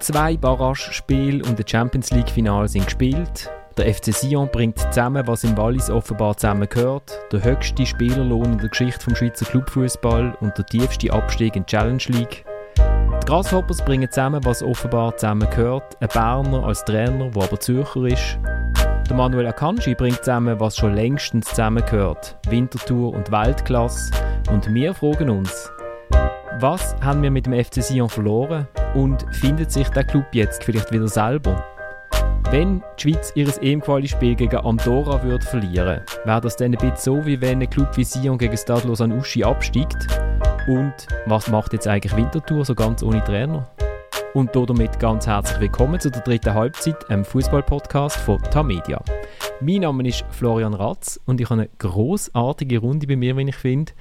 Zwei Barrage-Spiele und das Champions League-Finale sind gespielt. Der FC Sion bringt zusammen, was im Wallis offenbar zusammengehört. Der höchste Spielerlohn in der Geschichte vom Schweizer Clubfußball und der tiefste Abstieg in die Challenge League. Die Grasshoppers bringen zusammen, was offenbar zusammengehört. Ein Berner als Trainer, der aber Zürcher ist. Der Manuel Akanji bringt zusammen, was schon längstens zusammengehört. Wintertour und Weltklasse. Und wir fragen uns, was haben wir mit dem FC Sion verloren und findet sich der Club jetzt vielleicht wieder selber? Wenn die Schweiz ihr EM-Quali-Spiel gegen Andorra würde verlieren, wäre das dann ein bisschen so, wie wenn ein Club wie Sion gegen Stade Lausanne Uschi absteigt? Und was macht jetzt eigentlich Winterthur so ganz ohne Trainer? Und damit ganz herzlich willkommen zu der dritten Halbzeit, einem Fußball-Podcast von Tamedia. Mein Name ist Florian Ratz und ich habe eine großartige Runde bei mir, wenn ich finde.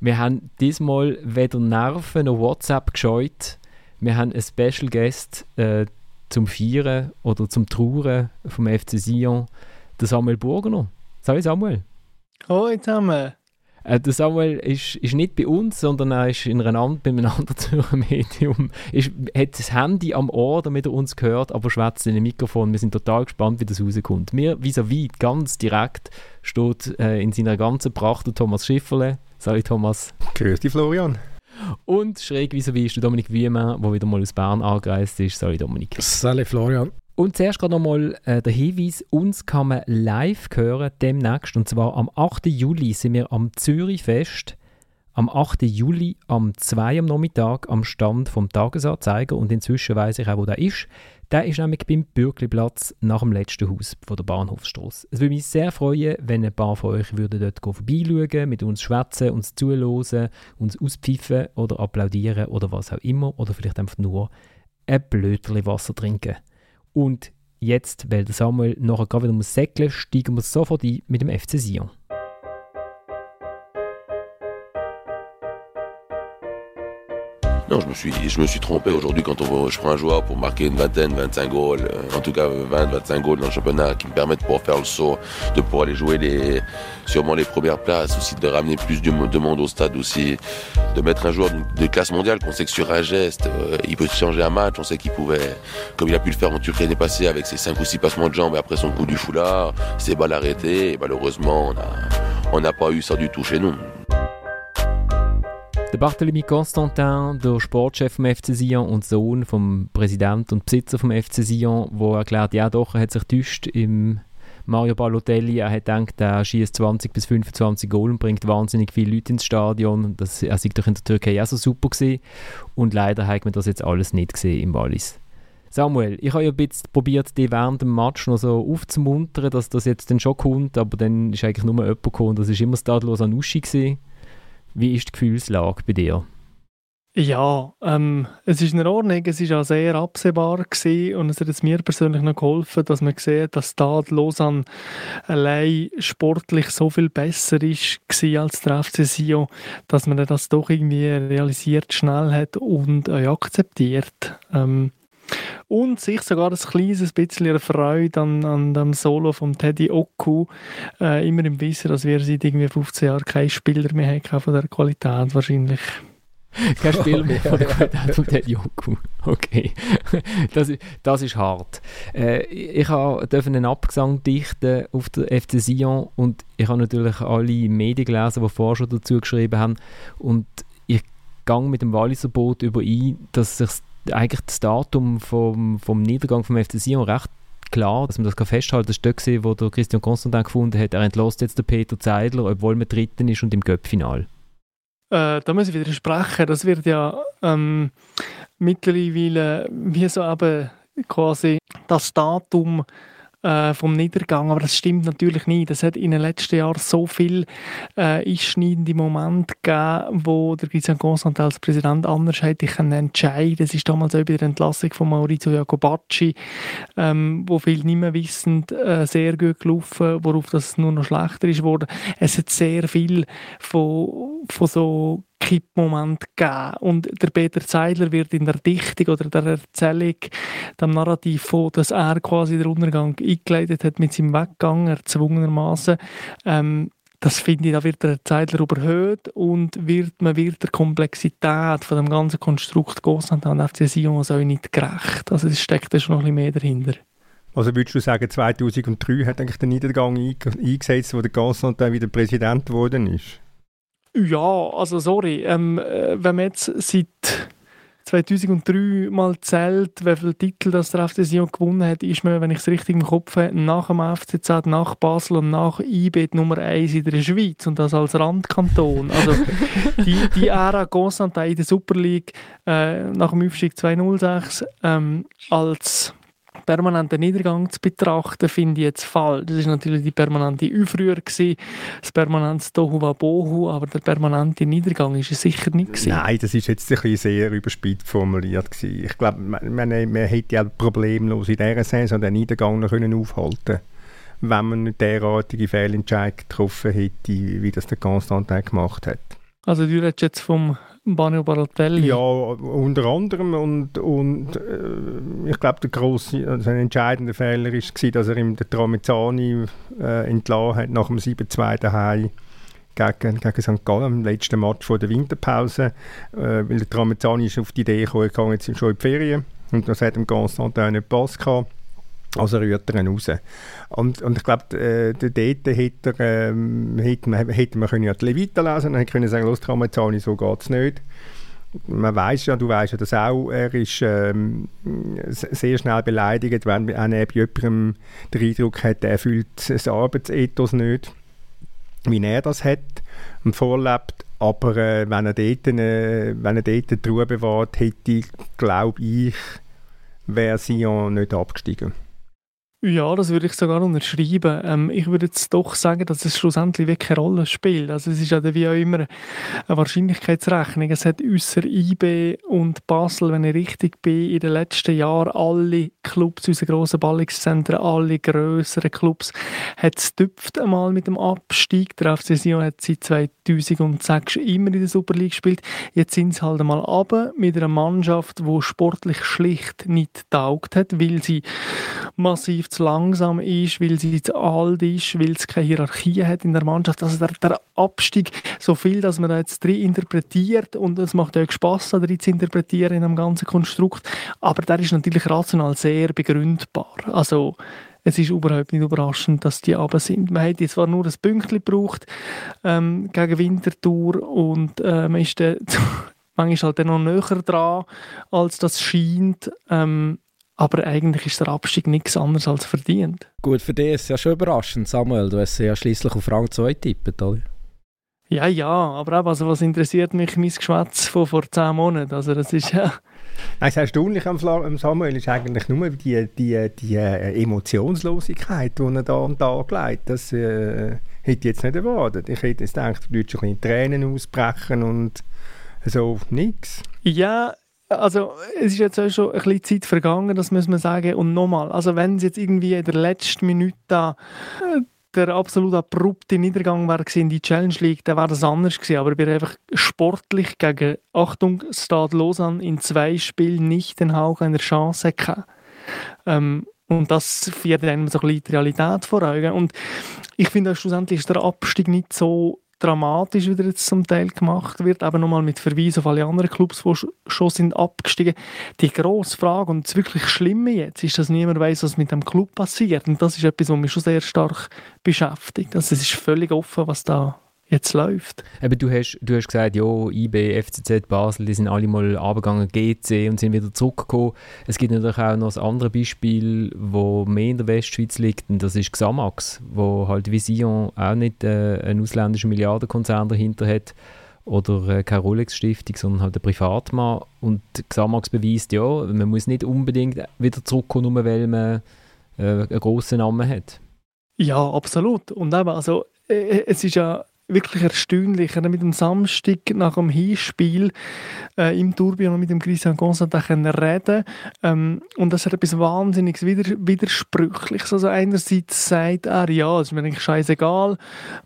Wir haben diesmal weder Nerven noch WhatsApp gescheut. Wir haben einen Special Guest äh, zum Feiern oder zum Trauern vom FC Sion, der Samuel Burgener. Salut Samuel. Hallo zusammen. Äh, der Samuel ist, ist nicht bei uns, sondern er ist in einer bei einem anderen Zürcher Medium. Ist, hat das Handy am Ohr, damit er uns hört, aber schwätzt in ein Mikrofon. Wir sind total gespannt, wie das rauskommt. Mir vis-à-vis ganz direkt steht äh, in seiner ganzen Pracht der Thomas Schifferle. Salut Thomas. Grüß dich Florian. Und schräg vis-à-vis ist der Dominik Wiemann, der wieder mal aus Bern angereist ist. Salut Dominik. Salut Florian. Und zuerst gerade nochmal äh, der Hinweis, uns kann man live hören demnächst. Und zwar am 8. Juli sind wir am Zürichfest. Am 8. Juli am 2 am Nachmittag am Stand vom Tagesanzeiger. Und inzwischen weiß ich auch, wo der ist. Der ist nämlich beim Bürgliplatz nach dem letzten Haus von der Bahnhofsstraße. Es würde mich sehr freuen, wenn ein paar von euch würden dort vorbeischauen, mit uns schwätzen, uns zuhören, uns auspfeifen oder applaudieren oder was auch immer. Oder vielleicht einfach nur ein Blöterli Wasser trinken. Und jetzt, weil der Samuel nachher gerade wieder muss säckeln, steigen wir sofort ein mit dem FC Sion. Je me suis, trompé. Aujourd'hui quand on, je prends un joueur pour marquer une vingtaine, 25 goals, euh, en tout cas 20, 25 goals dans le championnat qui me permettent de pouvoir faire le saut, de pouvoir aller jouer les, sûrement les premières places, aussi de ramener plus de, monde au stade aussi, de mettre un joueur de, classe mondiale qu'on sait que sur un geste, euh, il peut changer un match, on sait qu'il pouvait, comme il a pu le faire en Turquie l'année passée avec ses 5 ou 6 passements de jambes et après son coup du foulard, ses balles arrêtées, et malheureusement on n'a pas eu ça du tout chez nous. Der Barthélemy Constantin, der Sportchef vom FC Sion und Sohn vom Präsidenten und Besitzer vom FC Sion, wo erklärt, ja doch, er hat sich täuscht im Mario Balotelli. Er hat gedacht, er schießt 20 bis 25 Goal und bringt wahnsinnig viele Leute ins Stadion. Das, er sei doch in der Türkei auch so super gewesen. Und leider hat man das jetzt alles nicht gesehen im Wallis. Samuel, ich habe ja ein bisschen probiert, dich während dem Match noch so aufzumuntern, dass das jetzt dann schon kommt, aber dann ist eigentlich nur jemand gekommen, das war immer Stadlos Anuschi gewesen. Wie ist die Gefühlslage bei dir? Ja, ähm, es ist in Ordnung. Es war auch sehr absehbar gewesen und es hat mir persönlich noch geholfen, dass man sieht, dass Stade Lausanne allein sportlich so viel besser ist als der FC Sion, dass man das doch irgendwie realisiert, schnell hat und äh, akzeptiert. Ähm, und sich sogar ein kleines bisschen Freude an, an dem Solo von Teddy Oku, äh, immer im Wissen, dass wir seit irgendwie 15 Jahren keinen Spieler mehr haben von der Qualität wahrscheinlich. Kein Spiel mehr von der Qualität von Teddy Oku. Okay, das, das ist hart. Äh, ich durfte einen Abgesang dichten auf der FC Sion und ich habe natürlich alle Medien gelesen, die vorher schon dazu geschrieben haben und ich gehe mit dem Walliser Boot überein, dass sich eigentlich das Datum vom, vom Niedergang vom FC Sion recht klar, dass man das festhalten kann. Das war dort, wo der Christian Constantin gefunden hat, er entlässt jetzt den Peter Zeidler, obwohl man Dritten ist und im Göppfinal. Äh, da muss ich widersprechen. Das wird ja ähm, mittlerweile wie so eben quasi das Datum äh, vom Niedergang. Aber das stimmt natürlich nicht. Es hat in den letzten Jahren so viele äh, einschneidende Momente gegeben, wo der Christian Constantin als Präsident anders hätte entscheiden Das ist damals auch bei der Entlassung von Maurizio Jacobacci, ähm, wo viele nicht mehr wissen, äh, sehr gut gelaufen, worauf das nur noch schlechter ist worden. Es hat sehr viel von, von so Kippmoment gegeben. Und der Peter Zeidler wird in der Dichtung oder der Erzählung, dem Narrativ von, dass er quasi den Untergang eingeleitet hat mit seinem Weggang, erzwungenermaßen, ähm, das finde ich, da wird der Zeitler überhöht und wird, man wird der Komplexität von dem ganzen Konstrukt Constantin und FC Sion also nicht gerecht. Also es steckt da schon noch ein bisschen mehr dahinter. Also würdest du sagen, 2003 hat eigentlich der Niedergang eingesetzt, wo der Constantin wieder Präsident geworden ist? Ja, also sorry, ähm, äh, wenn man jetzt seit 2003 mal zählt, wie viele Titel das der FC Sion gewonnen hat, ist man, wenn ich es richtig im Kopf habe, nach dem FCZ, nach Basel und nach IB Nummer 1 in der Schweiz und das als Randkanton. Also die, die Ära Constantin in der Super League äh, nach dem Aufstieg 2006 ähm, als permanenten Niedergang zu betrachten, finde ich jetzt falsch. Das ist natürlich die permanente Aufrühr gewesen, das permanente Tohu Bohu, aber der permanente Niedergang ist es sicher nicht gewesen. Nein, das ist jetzt ein bisschen sehr überspitzt formuliert gewesen. Ich glaube, man, man, man hätte ja problemlos in dieser Saison den Niedergang noch können aufhalten wenn man nicht derartige Fehlentscheidungen getroffen hätte, wie das der Constantin gemacht hat. Also du redest jetzt vom Banio Baratelli? Ja, unter anderem. Und, und äh, ich glaube, der grosse, also ein entscheidender Fehler war, dass er ihm den Tramezzani äh, entlassen hat nach dem 7-2 daheim gegen, gegen St. Gallen im letzten Match vor der Winterpause. Äh, weil der Tramezzani ist auf die Idee gekommen, jetzt schon in die Ferien. Und das hat dem Constantin nicht gepasst. Gehabt. Also rührt er ihn raus. Und, und ich glaube, äh, dort hätte, er, ähm, hätte, man, hätte man können ja die Levita lesen und können sagen, los, Tramezzani, so geht es nicht. Man weiß ja, du weißt ja das auch, er ist ähm, sehr schnell beleidigt, wenn er bei jemandem den Eindruck hat, er fühlt das Arbeitsethos nicht, wie er das hat und vorlebt. Aber äh, wenn, er dort, äh, wenn er dort die Ruhe bewahrt hätte, glaube ich, wäre Sion nicht abgestiegen. Ja, das würde ich sogar unterschreiben. Ähm, ich würde jetzt doch sagen, dass es schlussendlich wirklich eine Rolle spielt. Also es ist ja wie auch immer eine Wahrscheinlichkeitsrechnung. Es hat außer IB und Basel, wenn ich richtig bin, in den letzten Jahren alle Clubs, unsere grossen Ballungszentren, alle grösseren Clubs, hat es einmal mit dem Abstieg. Der FC Sion hat seit 2006 immer in der Super League gespielt. Jetzt sind sie halt einmal runter mit einer Mannschaft, die sportlich schlicht nicht taugt hat, weil sie massiv zu langsam ist, weil sie zu alt ist, weil es keine Hierarchie hat in der Mannschaft. Also der, der Abstieg, so viel, dass man da jetzt drin interpretiert und es macht auch Spass, da drin zu interpretieren in einem ganzen Konstrukt, aber der ist natürlich rational sehr begründbar. Also es ist überhaupt nicht überraschend, dass die aber sind. Man hat jetzt zwar nur ein Pünktchen gebraucht ähm, gegen Winterthur und äh, man ist dann manchmal halt dann noch näher dran, als das scheint. Ähm, aber eigentlich ist der Abstieg nichts anderes als verdient. Gut, für dich ist es ja schon überraschend, Samuel. Du hast ja schließlich auf Rang 2 getippt, oder? Ja, ja, aber auch, also, was interessiert mich mein Geschwätz von vor zehn Monaten? Also das ist ja... Das Erstaunliche am Samuel ist eigentlich nur die, die, die äh, Emotionslosigkeit, die er da am Tag legt. Das äh, hätte ich jetzt nicht erwartet. Ich hätte jetzt gedacht, du würdest ein bisschen Tränen ausbrechen und so nichts. Ja, also es ist jetzt auch schon ein bisschen Zeit vergangen, das muss man sagen. Und nochmal, also wenn es jetzt irgendwie in der letzten Minute äh, der absolut abrupte Niedergang war in die Challenge League, dann wäre das anders gewesen. Aber wir einfach sportlich gegen, Achtung, Stade Lausanne in zwei Spielen nicht den Hauch einer Chance gehabt. Ähm, und das führt einem so ein bisschen die Realität vor Augen. Und ich finde, schlussendlich ist der Abstieg nicht so dramatisch wieder jetzt zum Teil gemacht wird, eben nochmal mit Verweis auf alle anderen Clubs, die schon sind abgestiegen. Die grosse Frage und das wirklich Schlimme jetzt ist, dass niemand weiß, was mit dem Club passiert und das ist etwas, was mich schon sehr stark beschäftigt. Also es ist völlig offen, was da jetzt läuft. Eben, du, hast, du hast gesagt, ja, IB, FCZ, Basel, die sind alle mal abgegangen, GC und sind wieder zurückgekommen. Es gibt natürlich auch noch ein anderes Beispiel, wo mehr in der Westschweiz liegt, und das ist Xamax, wo halt Vision auch nicht äh, einen ausländischen Milliardenkonzern dahinter hat oder äh, keine Rolex-Stiftung, sondern halt ein Privatmann. Und Xamax beweist, ja, man muss nicht unbedingt wieder zurückkommen, nur weil man äh, einen grossen Namen hat. Ja, absolut. Und eben, also, äh, es ist ja wirklich erstaunlich. Er mit dem Samstag nach dem Hinspiel äh, im Tourbillon mit dem Christian Constantin reden ähm, und das hat etwas wahnsinnig Wider Widersprüchliches. Also einerseits sagt er, ja, es ist mir eigentlich scheißegal,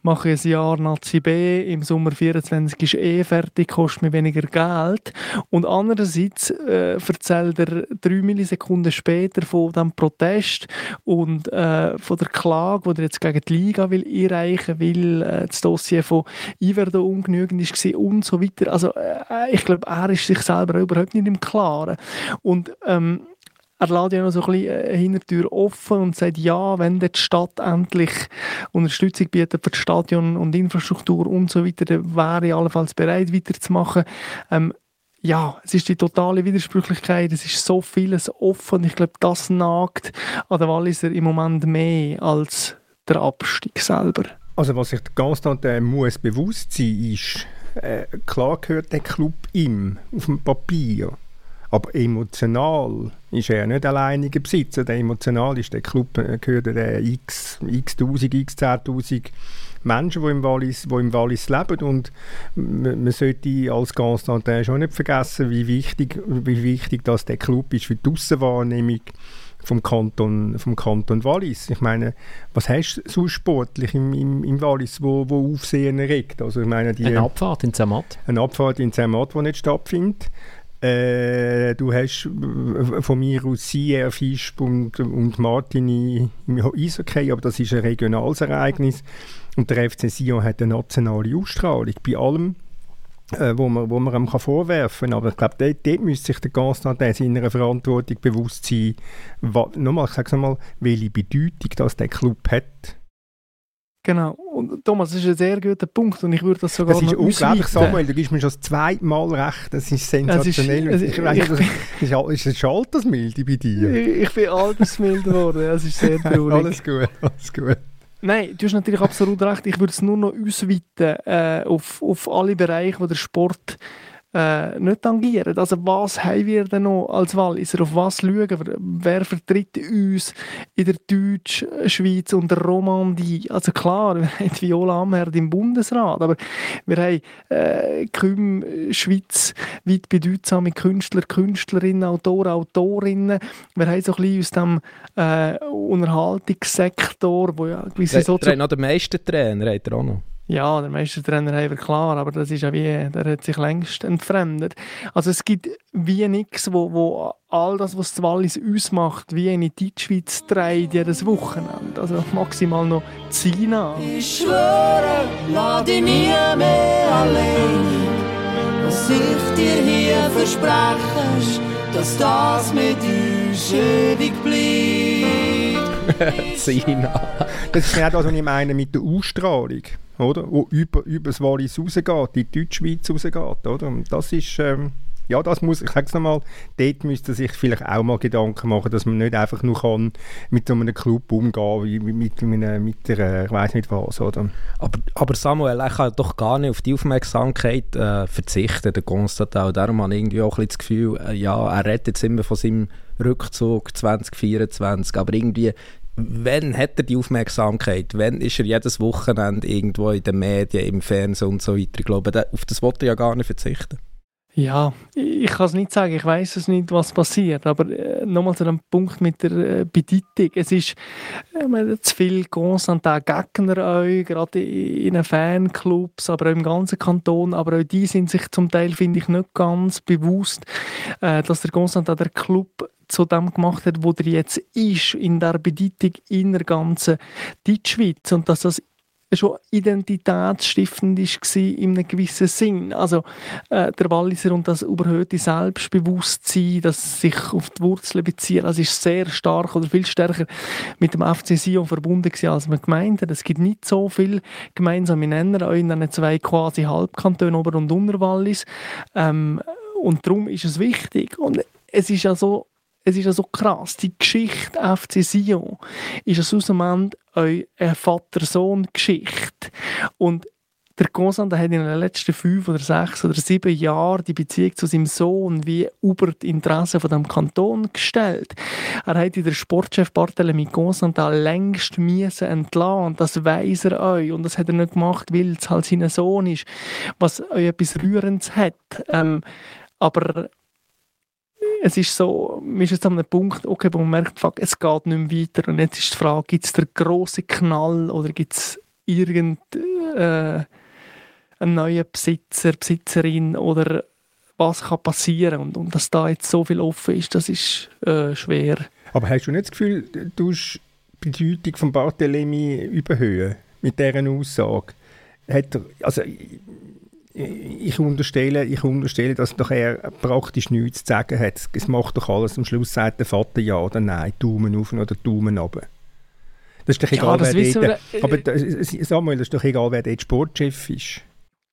mache ein Jahr Nazi B, im Sommer 24 ist eh fertig, kostet mir weniger Geld. Und andererseits äh, erzählt er drei Millisekunden später von dem Protest und äh, von der Klage, die er jetzt gegen die Liga will einreichen will, äh, das Dossier von Iverdo ungenügend war und so weiter. Also äh, ich glaube, er ist sich selber überhaupt nicht im Klaren. Und ähm, er lässt ja noch so ein bisschen eine Hintertür offen und sagt, ja, wenn die Stadt endlich Unterstützung bietet für das Stadion und Infrastruktur und so weiter, dann wäre ich allenfalls bereit, weiterzumachen. Ähm, ja, es ist die totale Widersprüchlichkeit, es ist so vieles offen. Ich glaube, das nagt an der Walliser im Moment mehr als der Abstieg selber. Also was sich Constantin muss bewusst sein ist, äh, klar gehört der Club ihm auf dem Papier, aber emotional ist er nicht alleiniger Besitzer. Der emotional ist der Club äh, gehört der x x tausend x zehntausend Menschen, die im Wallis, die im Wallis leben und man, sollte als Constantin schon nicht vergessen, wie wichtig, wie wichtig das der Club ist für die Aussenwahrnehmung vom Kanton, vom Kanton Wallis. Ich meine, was hast du so sportlich im, im, im Wallis, wo, wo Aufsehen erregt? Also ich meine, die, eine Abfahrt in Zermatt. Eine Abfahrt in Zermatt, die nicht stattfindet. Äh, du hast äh, von mir aus Sieger, Fischb und, und Martini im Eishockey, aber das ist ein regionales Ereignis. Und der FC Sion hat eine nationale Ausstrahlung. Bei allem, äh, wo, man, wo man ihm kann vorwerfen kann. Aber ich glaube, dort, dort müsste sich der Constantin seiner Verantwortung bewusst sein, was, nochmal, ich sage es nochmal, welche Bedeutung das der Club hat. Genau. Und Thomas, das ist ein sehr guter Punkt und ich würde das sogar Das ist unglaublich, Samuel, du gibst mir schon das zweite Mal recht, das ist sensationell. Es ist, ich, ich, ich, ist, ist eine Altersmilde bei dir? Ich, ich bin altersmild geworden, das ist sehr traurig. alles gut, alles gut. Nein, du hast natürlich absolut recht. Ich würde es nur noch ausweiten äh, auf, auf alle Bereiche, wo der Sport äh, nicht tangieren. Also was haben wir denn noch als Walliser? Auf was schauen wir? Wer vertritt uns in der Deutschschweiz und der Romandie? Also klar, wir haben Viola Amherd im Bundesrat, aber wir haben äh, Küm, Schweiz weit bedeutsame Künstler, Künstlerinnen, Autoren, Autorinnen. Wir haben so ein bisschen aus dem äh, Unterhaltungssektor, wo ja gewisse... Der, der hat noch den meisten Trainer, hat er auch noch. Ja, der Meistertrainer haben klar, aber das ist ja wie, der hat sich längst entfremdet. Also es gibt wie nichts, wo, wo all das, was das Wallis ausmacht, wie eine Deutschschweiz trägt jedes Wochenende. Also maximal noch Zina. Ich schwöre, lass dich nie mehr allein. Was ich dir hier verspreche, dass das mit uns ewig bleibt. Zina. Das ist ja das, was ich meine mit der Ausstrahlung oder? Wo über, über das Wallis rausgeht, in die Deutschschweiz rausgeht, oder? Und das ist, ähm, ja, das muss, ich sage es nochmal, dort müsste sich vielleicht auch mal Gedanken machen, dass man nicht einfach nur kann mit so einem Club umgehen wie mit, mit, mit der, ich weiß nicht was, oder? Aber, aber Samuel, er kann doch gar nicht auf die Aufmerksamkeit äh, verzichten, der Konstantin. Darum habe ich irgendwie auch ein bisschen das Gefühl, äh, ja, er redet jetzt immer von seinem Rückzug 2024, aber irgendwie wann hat er die Aufmerksamkeit? Wann ist er jedes Wochenende irgendwo in den Medien, im Fernsehen und so weiter? Ich glaube, auf das wollte er ja gar nicht verzichten. Ja, ich kann es nicht sagen, ich weiß es nicht, was passiert, aber äh, nochmal zu dem Punkt mit der äh, Bedeutung. Es ist äh, zu viel Constantin Gegner euch, gerade in den Fanclubs, aber auch im ganzen Kanton, aber auch die sind sich zum Teil, finde ich, nicht ganz bewusst, äh, dass der Constantin der Club zu dem gemacht hat, wo er jetzt ist, in der Bedeutung in der ganzen Deutschschweiz. Und dass das schon identitätsstiftend war in einem gewissen Sinn. Also äh, der Walliser und das überhöhte Selbstbewusstsein, das sich auf die Wurzeln bezieht, das ist sehr stark oder viel stärker mit dem FC Sion verbunden gewesen, als man gemeint hat. Es gibt nicht so viel gemeinsame Nenner in den zwei quasi Halbkantonen Ober- und Unterwallis. Ähm, und darum ist es wichtig. Und es ist ja so, es ist ja so krass, die Geschichte FC Sion ist aus einem eine Vater-Sohn-Geschichte. Und der Gonsan hat in den letzten fünf oder sechs oder sieben Jahren die Beziehung zu seinem Sohn wie über die Interessen von dem Kanton gestellt. Er hat in der Sportchef Barthélemy Gonsan da längst müssen entlassen das weiß er euch und das hat er nicht gemacht, weil es halt sein Sohn ist, was euch etwas Rührendes hat. Ähm, aber es ist so, man ist jetzt an einem Punkt, okay, wo man merkt, fuck, es geht nicht mehr weiter. Und jetzt ist die Frage, gibt es den grossen Knall oder gibt es irgendeinen äh, neuen Besitzer, Besitzerin oder was kann passieren und, und dass da jetzt so viel offen ist, das ist äh, schwer. Aber hast du nicht das Gefühl, du hast die Bedeutung von Barthélemy überhöhen mit dieser Aussage? Hat er, also ich unterstelle, ich unterstelle, dass doch er praktisch nichts zu sagen hat. Es macht doch alles. Am Schluss sagt der Vater ja oder nein, Daumen auf oder Daumen runter. Das ist doch egal, ja, wer dort, wir, aber Samuel, das ist doch egal, wer dort Sportchef ist.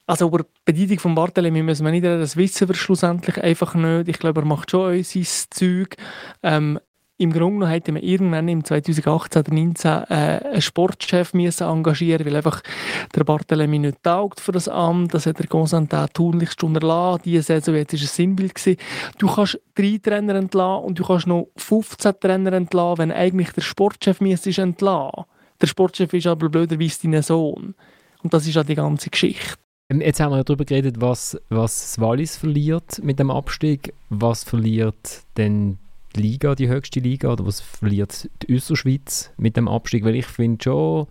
Also über die Bedeutung von Barthelemy müssen wir nicht reden, das wissen wir schlussendlich einfach nicht. Ich glaube, er macht schon sein Zeug. Ähm, im Grunde genommen hätte man irgendwann im 2018 oder 2019 äh, einen Sportchef müssen engagieren weil einfach der Barthelemy nicht taugt für das Amt. Das hat der Constantin tunlichst unterlassen. Diese Saison jetzt ein Sinnbild. Gewesen. Du kannst drei Trainer entlassen und du kannst noch 15 Trainer entlassen, wenn eigentlich der Sportchef müsstest entlassen. Der Sportchef ist aber blöderweise dein Sohn. Und das ist ja die ganze Geschichte. Ähm, jetzt haben wir ja darüber geredet, was, was Wallis verliert mit dem Abstieg. Was verliert denn die Liga, die höchste Liga, oder was verliert die Österschweiz mit dem Abstieg? Weil ich finde schon,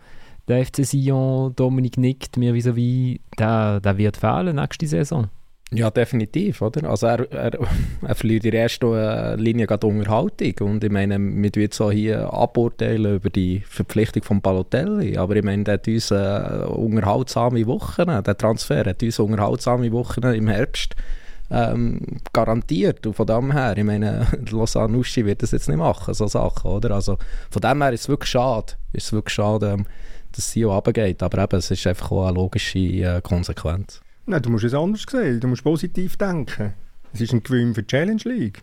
der FC Sion, Dominik nickt mir vis-à-vis, der, der wird fehlen nächste Saison. Ja, definitiv, oder? Also er, er, er verliert in der ersten äh, Linie gerade Unterhaltung und ich meine, wir tun jetzt hier aburteilen über die Verpflichtung von Balotelli, aber ich meine, der hat uns äh, unterhaltsame Wochen, der Transfer hat uns unterhaltsame Wochen im Herbst ähm, garantiert. Und von dem her, ich meine, Lausanne Uschi wird das jetzt nicht machen, so Sachen, oder? Also von dem her ist es wirklich schade, ist es wirklich schade, ähm, dass sie auch runtergeht. Aber eben, es ist einfach auch eine logische äh, Konsequenz. Nein, du musst es anders sehen. Du musst positiv denken. Es ist ein Gewinn für die Challenge League.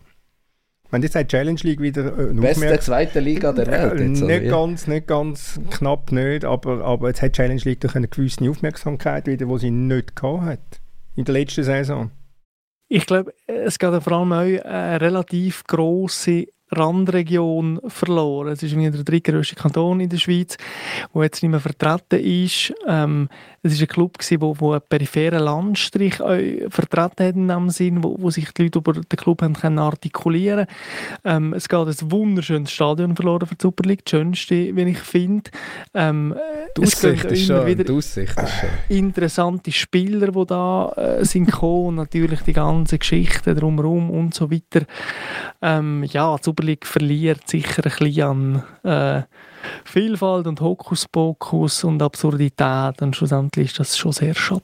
Wenn jetzt die Challenge League wieder äh, Beste zweite Liga der Welt. Äh, nicht, ganz, nicht ganz, knapp nicht, aber, aber jetzt hat die Challenge League durch eine gewisse Aufmerksamkeit wieder, die sie nicht gehabt hat in der letzten Saison. Ich glaube, es geht vor allem auch eine relativ grosse Randregion verloren. Es ist der drittgrößte Kanton in der Schweiz, der jetzt nicht mehr vertreten ist. Ähm, es war ein Club, der wo, wo einen peripheren Landstrich vertreten hat in dem Sinn, wo, wo sich die Leute über den Club haben können artikulieren ähm, Es geht ein wunderschönes Stadion verloren für die Super League, das schönste, wie ich finde. Ähm, die Aussicht ist schon, wieder die Aussicht ist schon. interessante Spieler, die da äh, sind gekommen, natürlich die ganze Geschichte drumherum und so weiter. Ähm, ja, die Super League verliert sicher ein bisschen an äh, Vielfalt und Hokuspokus und Absurdität und schlussendlich ist das schon sehr schade.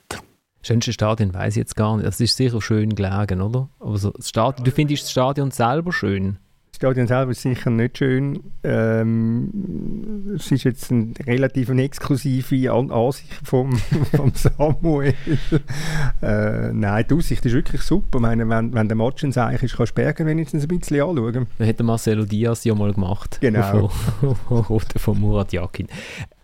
Schönste Stadion weiß ich jetzt gar nicht. Das ist sicher schön gelegen, oder? Also das Stadion, du findest das Stadion selber schön? Stadion selber ist sicher nicht schön. Ähm, es ist jetzt eine relativ exklusive An Ansicht vom, vom Samuel. äh, nein, die Aussicht ist wirklich super. Ich meine, wenn, wenn der Match ein Seich ist, kannst du Bergen wenigstens ein bisschen anschauen. Das hat Marcelo Diaz ja mal gemacht. Genau. Von, von Murat Yakin.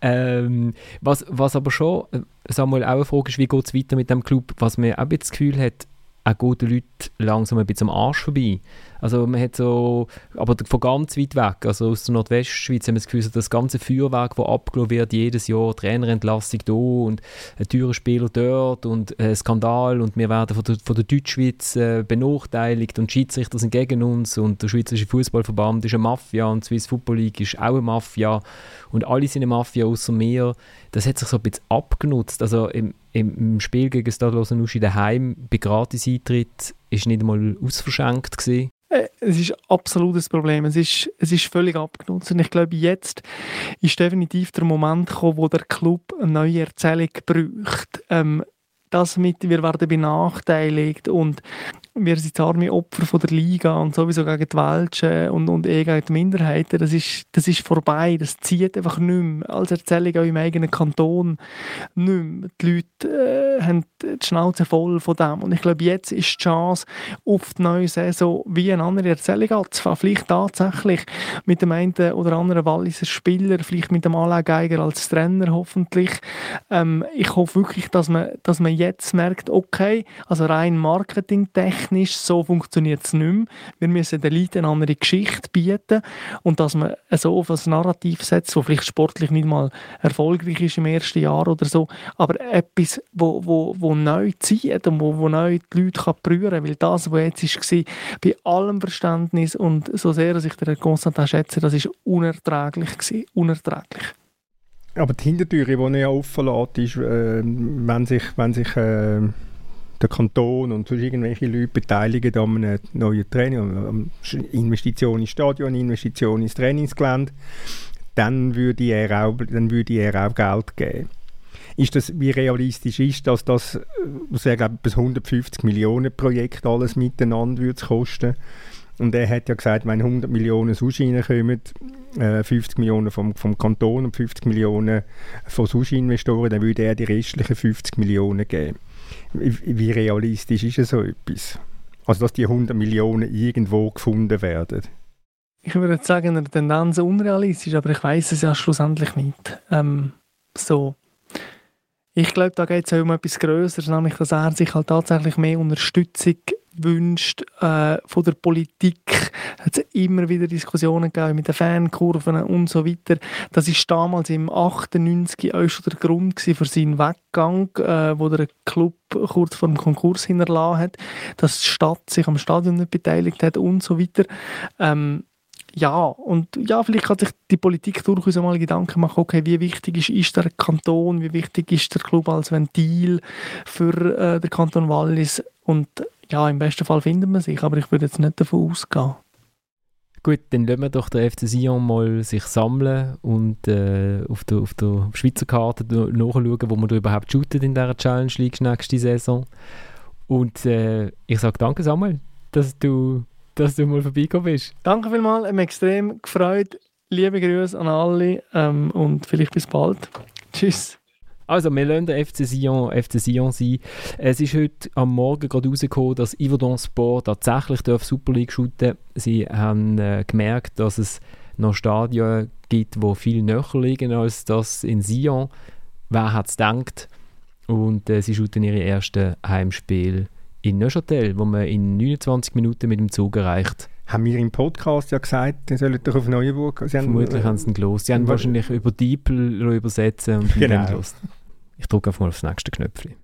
Ähm, was, was aber schon, Samuel, auch eine Frage ist, wie geht es weiter mit dem Club? Was man auch das Gefühl hat, auch gute Leute langsam ein bisschen am Arsch vorbei. Also man hat so, aber von ganz weit weg, also aus der Nordwestschweiz haben wir das Gefühl, das ganze Feuerwerk, das abgelaufen wird, jedes Jahr, Trainerentlassung hier und ein teurer Spieler dort und ein Skandal und wir werden von der, von der Deutschschweiz äh, benachteiligt und Schiedsrichter sind gegen uns und der Schweizerische Fußballverband ist eine Mafia und die Swiss Football League ist auch eine Mafia und alle sind eine Mafia außer mir. Das hat sich so ein bisschen abgenutzt. Also im, im Spiel gegen Stade Lausanne daheim bei Gratis-Eintritt ist nicht einmal ausverschenkt gewesen. Äh, es ist absolut ein Problem. Es ist, es ist völlig abgenutzt. Und ich glaube, jetzt ist definitiv der Moment gekommen, wo der Club eine neue Erzählung braucht. Ähm, das mit, wir werden benachteiligt und wir sind das arme Opfer von der Liga und sowieso gegen die Welschen und, und eh gegen die Minderheiten, das ist, das ist vorbei, das zieht einfach nicht mehr. Als Erzählung auch im eigenen Kanton nicht mehr. Die Leute äh, haben die Schnauze voll von dem und ich glaube, jetzt ist die Chance, auf die neue Saison wie eine andere Erzählung anzufangen. Vielleicht tatsächlich mit dem einen oder anderen Walliser Spieler, vielleicht mit dem Alain als Trainer hoffentlich. Ähm, ich hoffe wirklich, dass man, dass man jetzt merkt, okay, also rein marketingtechnisch, so funktioniert es nicht mehr. Wir müssen den Leuten eine andere Geschichte bieten und dass man so auf ein Narrativ setzt, das vielleicht sportlich nicht mal erfolgreich ist im ersten Jahr oder so, aber etwas, wo, wo, wo neu zieht und wo, wo neu die Leute kann berühren kann, weil das, was jetzt war, bei allem Verständnis und so sehr, dass ich den Konstantin schätze, das ist unerträglich gewesen, unerträglich. Aber die Hintertüre, die er offen lässt, ist, äh, wenn sich, wenn sich äh, der Kanton und sonst irgendwelche Leute beteiligen an einem neuen Training, Investition ins Stadion, Investition ins Trainingsgelände, dann würde er auch, dann würde er auch Geld geben. Ist das, wie realistisch ist das, dass das, ich glaube, bis 150 Millionen Projekt alles miteinander würde kosten? Und er hat ja gesagt, wenn 100 Millionen sonst reinkommen, äh, 50 Millionen vom, vom Kanton und 50 Millionen von Sushi-Investoren, dann würde er die restlichen 50 Millionen geben. Wie, realistisch ist so etwas? Also, dass die 100 Millionen irgendwo gefunden werden? Ich würde sagen, in der Tendenz unrealistisch, aber ich weiß es ja schlussendlich nicht. Ähm, so. Ich glaube, da geht es auch um etwas Größeres, nämlich, dass er sich halt tatsächlich mehr Unterstützung wünscht äh, von der Politik. Es hat immer wieder Diskussionen gegeben mit den Fankurven und so weiter. Das ist damals im 98 auch schon der Grund für seinen Weggang, äh, wo der Club kurz vor dem Konkurs hinterlassen hat, dass die Stadt sich am Stadion nicht beteiligt hat und so weiter. Ähm, ja, und ja, vielleicht kann sich die Politik durchaus einmal Gedanken machen, okay, wie wichtig ist, ist der Kanton, wie wichtig ist der Club als Ventil für äh, den Kanton Wallis und ja, im besten Fall finden wir sich, aber ich würde jetzt nicht davon ausgehen. Gut, dann lassen wir doch den FC Sion mal sich sammeln und äh, auf, der, auf der Schweizer Karte nachschauen, wo man da überhaupt shootet in dieser Challenge League nächste Saison. Und äh, ich sage danke Samuel, dass du, dass du mal vorbeigekommen bist. Danke vielmals, mich extrem gefreut. Liebe Grüße an alle ähm, und vielleicht bis bald. Tschüss. Also, wir lassen den FC Sion, FC Sion sein. Es ist heute am Morgen gerade rausgekommen, dass Yverdon Sport tatsächlich Super League shooten Sie haben äh, gemerkt, dass es noch Stadien gibt, die viel näher liegen als das in Sion. Wer hat es gedacht? Und äh, sie shooten ihre ersten Heimspiel in Neuchâtel, wo man in 29 Minuten mit dem Zug erreicht haben wir im Podcast ja gesagt, sie sollen doch auf Neuenburg. Sie Vermutlich haben, haben sie ihn gelesen. Sie haben wahrscheinlich über Diepel übersetzen und genau. dann Ich drücke einfach mal aufs nächste Knöpfchen.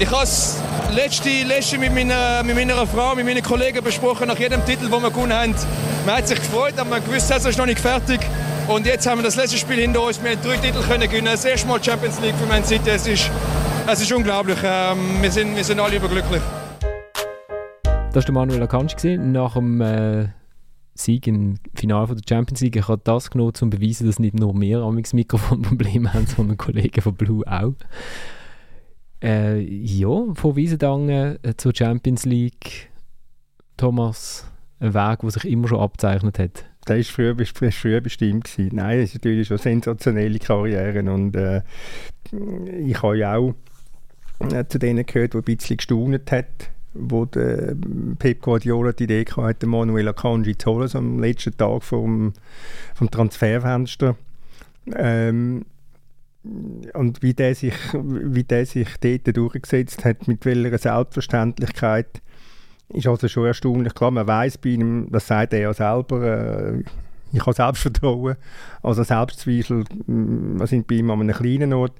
Ich habe es letzte, letzte mit, meiner, mit meiner Frau, mit meinen Kollegen besprochen, nach jedem Titel, den wir gewonnen haben. Man hat sich gefreut, aber man gewusst, es ist noch nicht fertig. Und jetzt haben wir das letzte Spiel hinter uns. Wir haben drei Titel können gewinnen. Das erste Mal Champions League für Man City. Es ist es ist unglaublich. Ähm, wir, sind, wir sind alle überglücklich. Das war der Manuel Akanji nach dem äh, Sieg im Finale der Champions League. Ich habe das genommen, um zu beweisen, dass nicht nur wir am Mikrofonprobleme haben, sondern Kollegen von Blue auch. Äh, ja, von Wiesendangen äh, zur Champions League. Thomas, ein Weg, der sich immer schon abzeichnet hat. Der war früher, früher bestimmt. Gewesen. Nein, es ist natürlich schon sensationelle Karrieren und äh, ich habe ja auch äh, zu denen gehört, die ein bisschen gestaunet hat, wo der Pep Guardiola die Idee hatte, Manuel Akanji zu holen, so am letzten Tag vom, vom Transferfenster. Ähm, und wie der, sich, wie der sich dort durchgesetzt hat, mit welcher Selbstverständlichkeit, ist also schon erstaunlich. Klar, man weiß bei ihm, das sagt er ja selber, äh, ich habe Selbstvertrauen, also Selbstzweifel mm, sind bei ihm an einem kleinen Ort.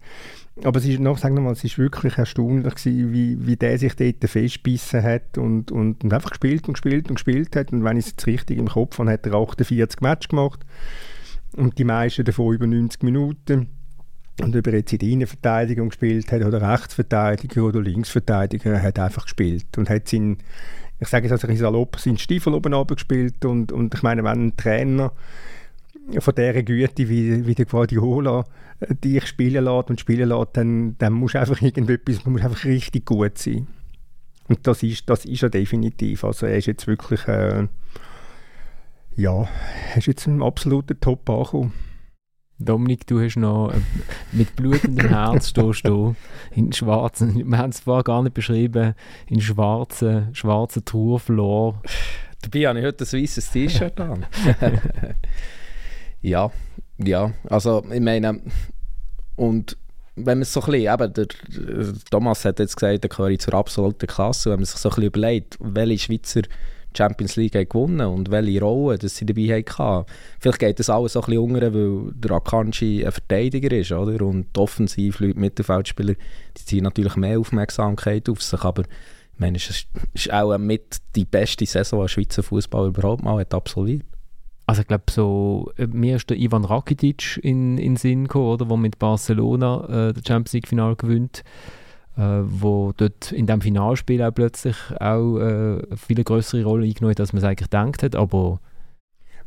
Aber es ist, noch, sag mal, es ist wirklich erstaunlich gewesen, wie, wie der sich dort festbissen hat und, und, und, einfach gespielt und gespielt und gespielt hat. Und wenn ich es jetzt richtig im Kopf habe, hat er 48 Matches gemacht und die meisten davon über 90 Minuten. Und ob er jetzt in der Innenverteidigung gespielt hat oder Rechtsverteidiger oder Linksverteidiger, er hat einfach gespielt und hat seinen, ich sage jetzt also salopp, seinen Stiefel oben gespielt und, und ich meine, wenn ein Trainer von dieser Güte, wie, wie der Guardiola äh, dich spielen lässt und spielen lässt, dann, dann muss einfach irgendetwas, muss einfach richtig gut sein. Und das ist, das ist er definitiv. Also er ist jetzt wirklich, äh, ja, er ist jetzt ein absoluter Top angekommen. Dominik, du hast noch äh, mit blutendem Herz stehst du in schwarzen, wir haben es vorher gar nicht beschrieben, in schwarzen, schwarzen Tour verloren. Dabei habe ich heute ein weißes T-Shirt an. ja, ja, also ich meine, und wenn man es so ein bisschen, eben, der, Thomas hat jetzt gesagt, er gehöre zur absoluten Klasse, wenn man sich so ein bisschen überlegt, welche Schweizer Champions League haben gewonnen und welche Rolle dass sie dabei hatten. Vielleicht geht das alles so ein bisschen unter, weil der Akanji ein Verteidiger ist, oder? Und die Offensivleute, Mittelfeldspieler, die ziehen natürlich mehr Aufmerksamkeit auf sich, aber ich meine, es ist auch mit die beste Saison, die Schweizer Fußball überhaupt mal hat absolviert. Also ich glaube so, äh, mir ist der Ivan Rakitic in, in Sinn gekommen, oder, der mit Barcelona äh, das Champions League Final gewinnt äh, wo dort in dem Finalspiel auch plötzlich auch äh, eine viel größere Rolle eingenommen hat, als man es eigentlich gedacht hat, aber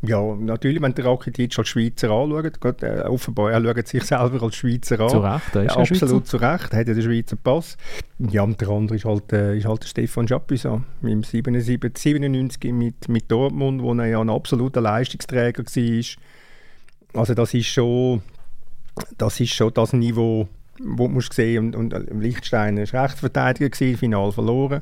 ja, natürlich, wenn der Rakitic als Schweizer anschaut, Gott, äh, offenbar, er schaut sich selber als Schweizer an. Zu Recht, er ist ja, Absolut zu Recht, er hat ja den Schweizer Pass. Ja, und der andere ist halt, äh, ist halt der Stefan Chapuisat im 77, 97 mit, mit Dortmund, wo er ja ein absoluter Leistungsträger war. Also das ist schon das, ist schon das Niveau, wo man sehen und, und äh, Lichtstein war Rechtsverteidiger, gewesen, Final verloren.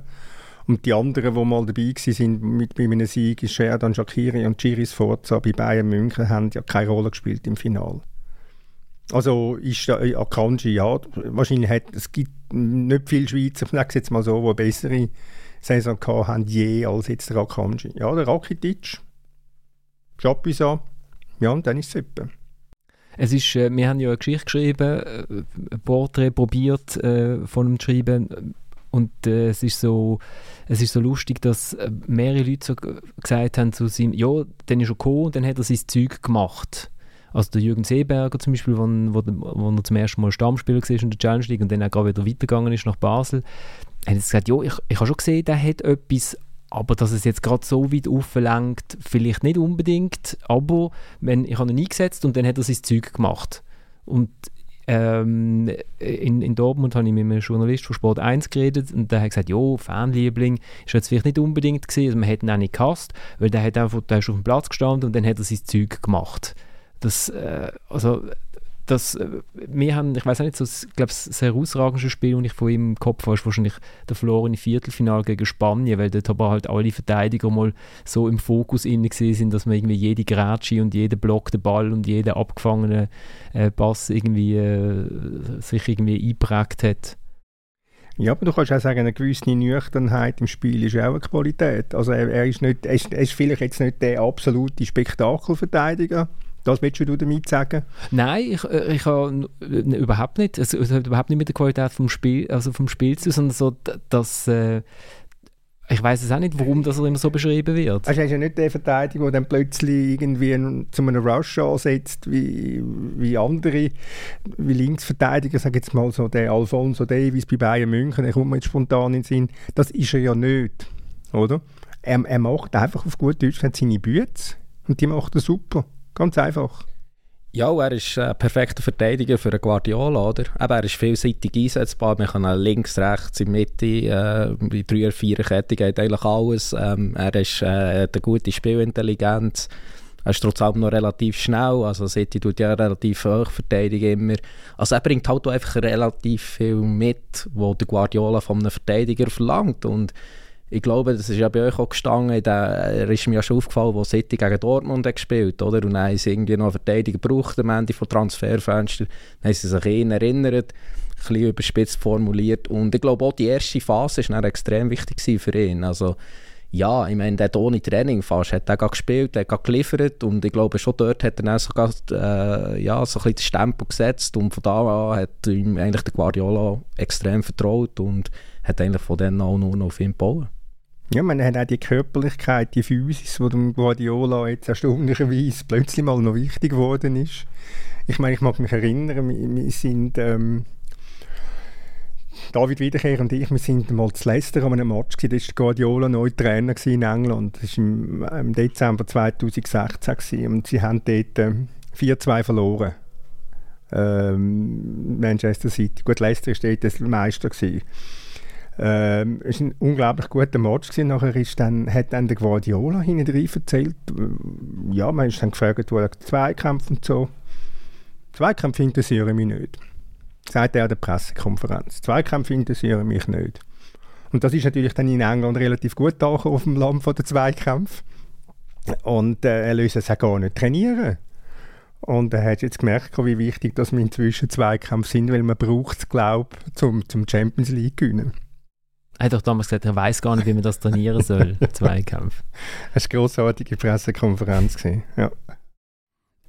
Und die anderen, die mal dabei waren mit, bei einem Sieg, ist Sherdan Shakiri und Giris Forza bei Bayern München, haben ja keine Rolle gespielt im Final. Also ist äh, Akanji, ja, wahrscheinlich hat, es gibt nicht viele Schweizer, ich sage jetzt mal so, die bessere Saison haben je als jetzt der Akanji. Ja, der Rakitic, Chapuisat, ja, und dann ist es etwa. Es ist, äh, wir haben ja eine Geschichte geschrieben, äh, ein Porträt probiert äh, von ihm zu schreiben und äh, es, ist so, es ist so lustig, dass äh, mehrere Leute so gesagt haben zu ihm, ja, dann ist er gekommen und dann hat er sein Zeug gemacht. Also der Jürgen Seeberger zum Beispiel, wo, wo, wo er zum ersten Mal Stammspieler war in der Challenge League und dann auch gerade wieder weitergegangen ist nach Basel, hat er gesagt, ja, ich, ich habe schon gesehen, der hat etwas, aber dass es jetzt gerade so weit auflenkt, vielleicht nicht unbedingt, aber wenn, ich habe ihn eingesetzt und dann hat er sein Zeug gemacht. Und ähm, in, in Dortmund habe ich mit einem Journalist von Sport 1 geredet und der hat gesagt, ja, Fanliebling ist jetzt vielleicht nicht unbedingt gesehen, also man hätte ihn auch nicht gehasst, weil der hat einfach, der ist auf dem Platz gestanden und dann hat er sein Zeug gemacht. Das, äh, also dass äh, wir haben, ich weiß nicht, so, ich glaube, das herausragendste Spiel, das ich von ihm im Kopf habe, ist wahrscheinlich der verlorene Viertelfinal gegen Spanien, weil dort aber halt alle Verteidiger mal so im Fokus inne sind, dass man irgendwie jede Grätsche und jeden Block den Ball und jeden abgefangenen äh, Pass irgendwie äh, sich irgendwie eingeprägt hat. Ja, aber du kannst auch sagen, eine gewisse Nüchternheit im Spiel ist auch eine Qualität. Also er, er ist, nicht, er ist, er ist vielleicht jetzt nicht der absolute Spektakelverteidiger, das willst du damit sagen? Nein, ich, äh, ich habe überhaupt nicht. Also, es hat überhaupt nicht mit der Qualität vom Spiel, also vom Spiel zu, sondern so, dass äh, ich weiß es auch nicht, warum das immer so beschrieben wird. Also er ist ja nicht der Verteidiger, der dann plötzlich irgendwie zu einem Rush ansetzt, wie, wie andere, wie Linksverteidiger, sage jetzt mal so der Alfonso Davis bei Bayern München, der kommt mir jetzt spontan in den Sinn. Das ist er ja nicht, oder? Er, er macht einfach auf gut Deutsch seine Bütze und die macht er super. Ganz einfach. Ja, er ist ein perfekter Verteidiger für einen Guardiola, oder? Aber er ist vielseitig einsetzbar. Man kann links, rechts, in der Mitte, äh, drei oder vier Ketten geht eigentlich alles. Ähm, er ist, äh, hat eine gute Spielintelligenz. Er ist trotzdem noch relativ schnell. Also City tut ja relativ hoch verteidigen immer. Also er bringt halt auch einfach relativ viel mit, was der Guardiola von einem Verteidiger verlangt. Und ich glaube, das ist ja bei euch auch gestanden, da ist mir ja schon aufgefallen, wo City gegen Dortmund gespielt oder? Und dann haben sie irgendwie noch einen Verteidiger gebraucht am Ende von Transferfenster. Dann haben sie sich ihn erinnert, ein bisschen überspitzt formuliert. Und ich glaube auch die erste Phase war extrem wichtig für ihn. Also, ja, ich meine, der hat ohne Training fast, hat er gespielt, hat geliefert und ich glaube schon dort hat er dann sogar äh, ja, so ein bisschen den Stempel gesetzt und von da an hat ihm eigentlich der Guardiola extrem vertraut und hat eigentlich von dann auch nur noch auf ihn gebaut. Ja, man hat auch die Körperlichkeit, die Physis, die dem Guardiola jetzt erstaunlicherweise plötzlich mal noch wichtig geworden ist. Ich meine, ich mag mich erinnern, wir, wir sind... Ähm, David Wiederkehr und ich, wir sind mal zu Leicester an einem Match gewesen. Da war Guardiola neu Trainer in England. Das war im, Dezember 2016 gewesen. und sie haben dort äh, 4-2 verloren. Ähm, Manchester City. Gut, Leicester war dort der Meister. Gewesen. Ähm, es war ein unglaublich guter Match. Gewesen. Nachher ist dann, hat dann der Guardiola hinten erzählt, äh, ja, man ist dann gefragt worden, Zweikampf und so. Zweikampf interessieren mich nicht sagt er an der Pressekonferenz. Zweikämpfe interessieren mich nicht. Und das ist natürlich dann in England relativ gut angekommen auf dem Land der Zweikämpfe. Und äh, er löst es auch gar nicht trainieren. Und er hat jetzt gemerkt, wie wichtig dass wir inzwischen Zweikämpfe sind, weil man braucht es, glaube ich, zum, zum Champions League gewinnen. Er hat doch damals gesagt, er weiß gar nicht, wie man das trainieren soll, Zweikampf. Das war eine grossartige Pressekonferenz. Gewesen. Ja.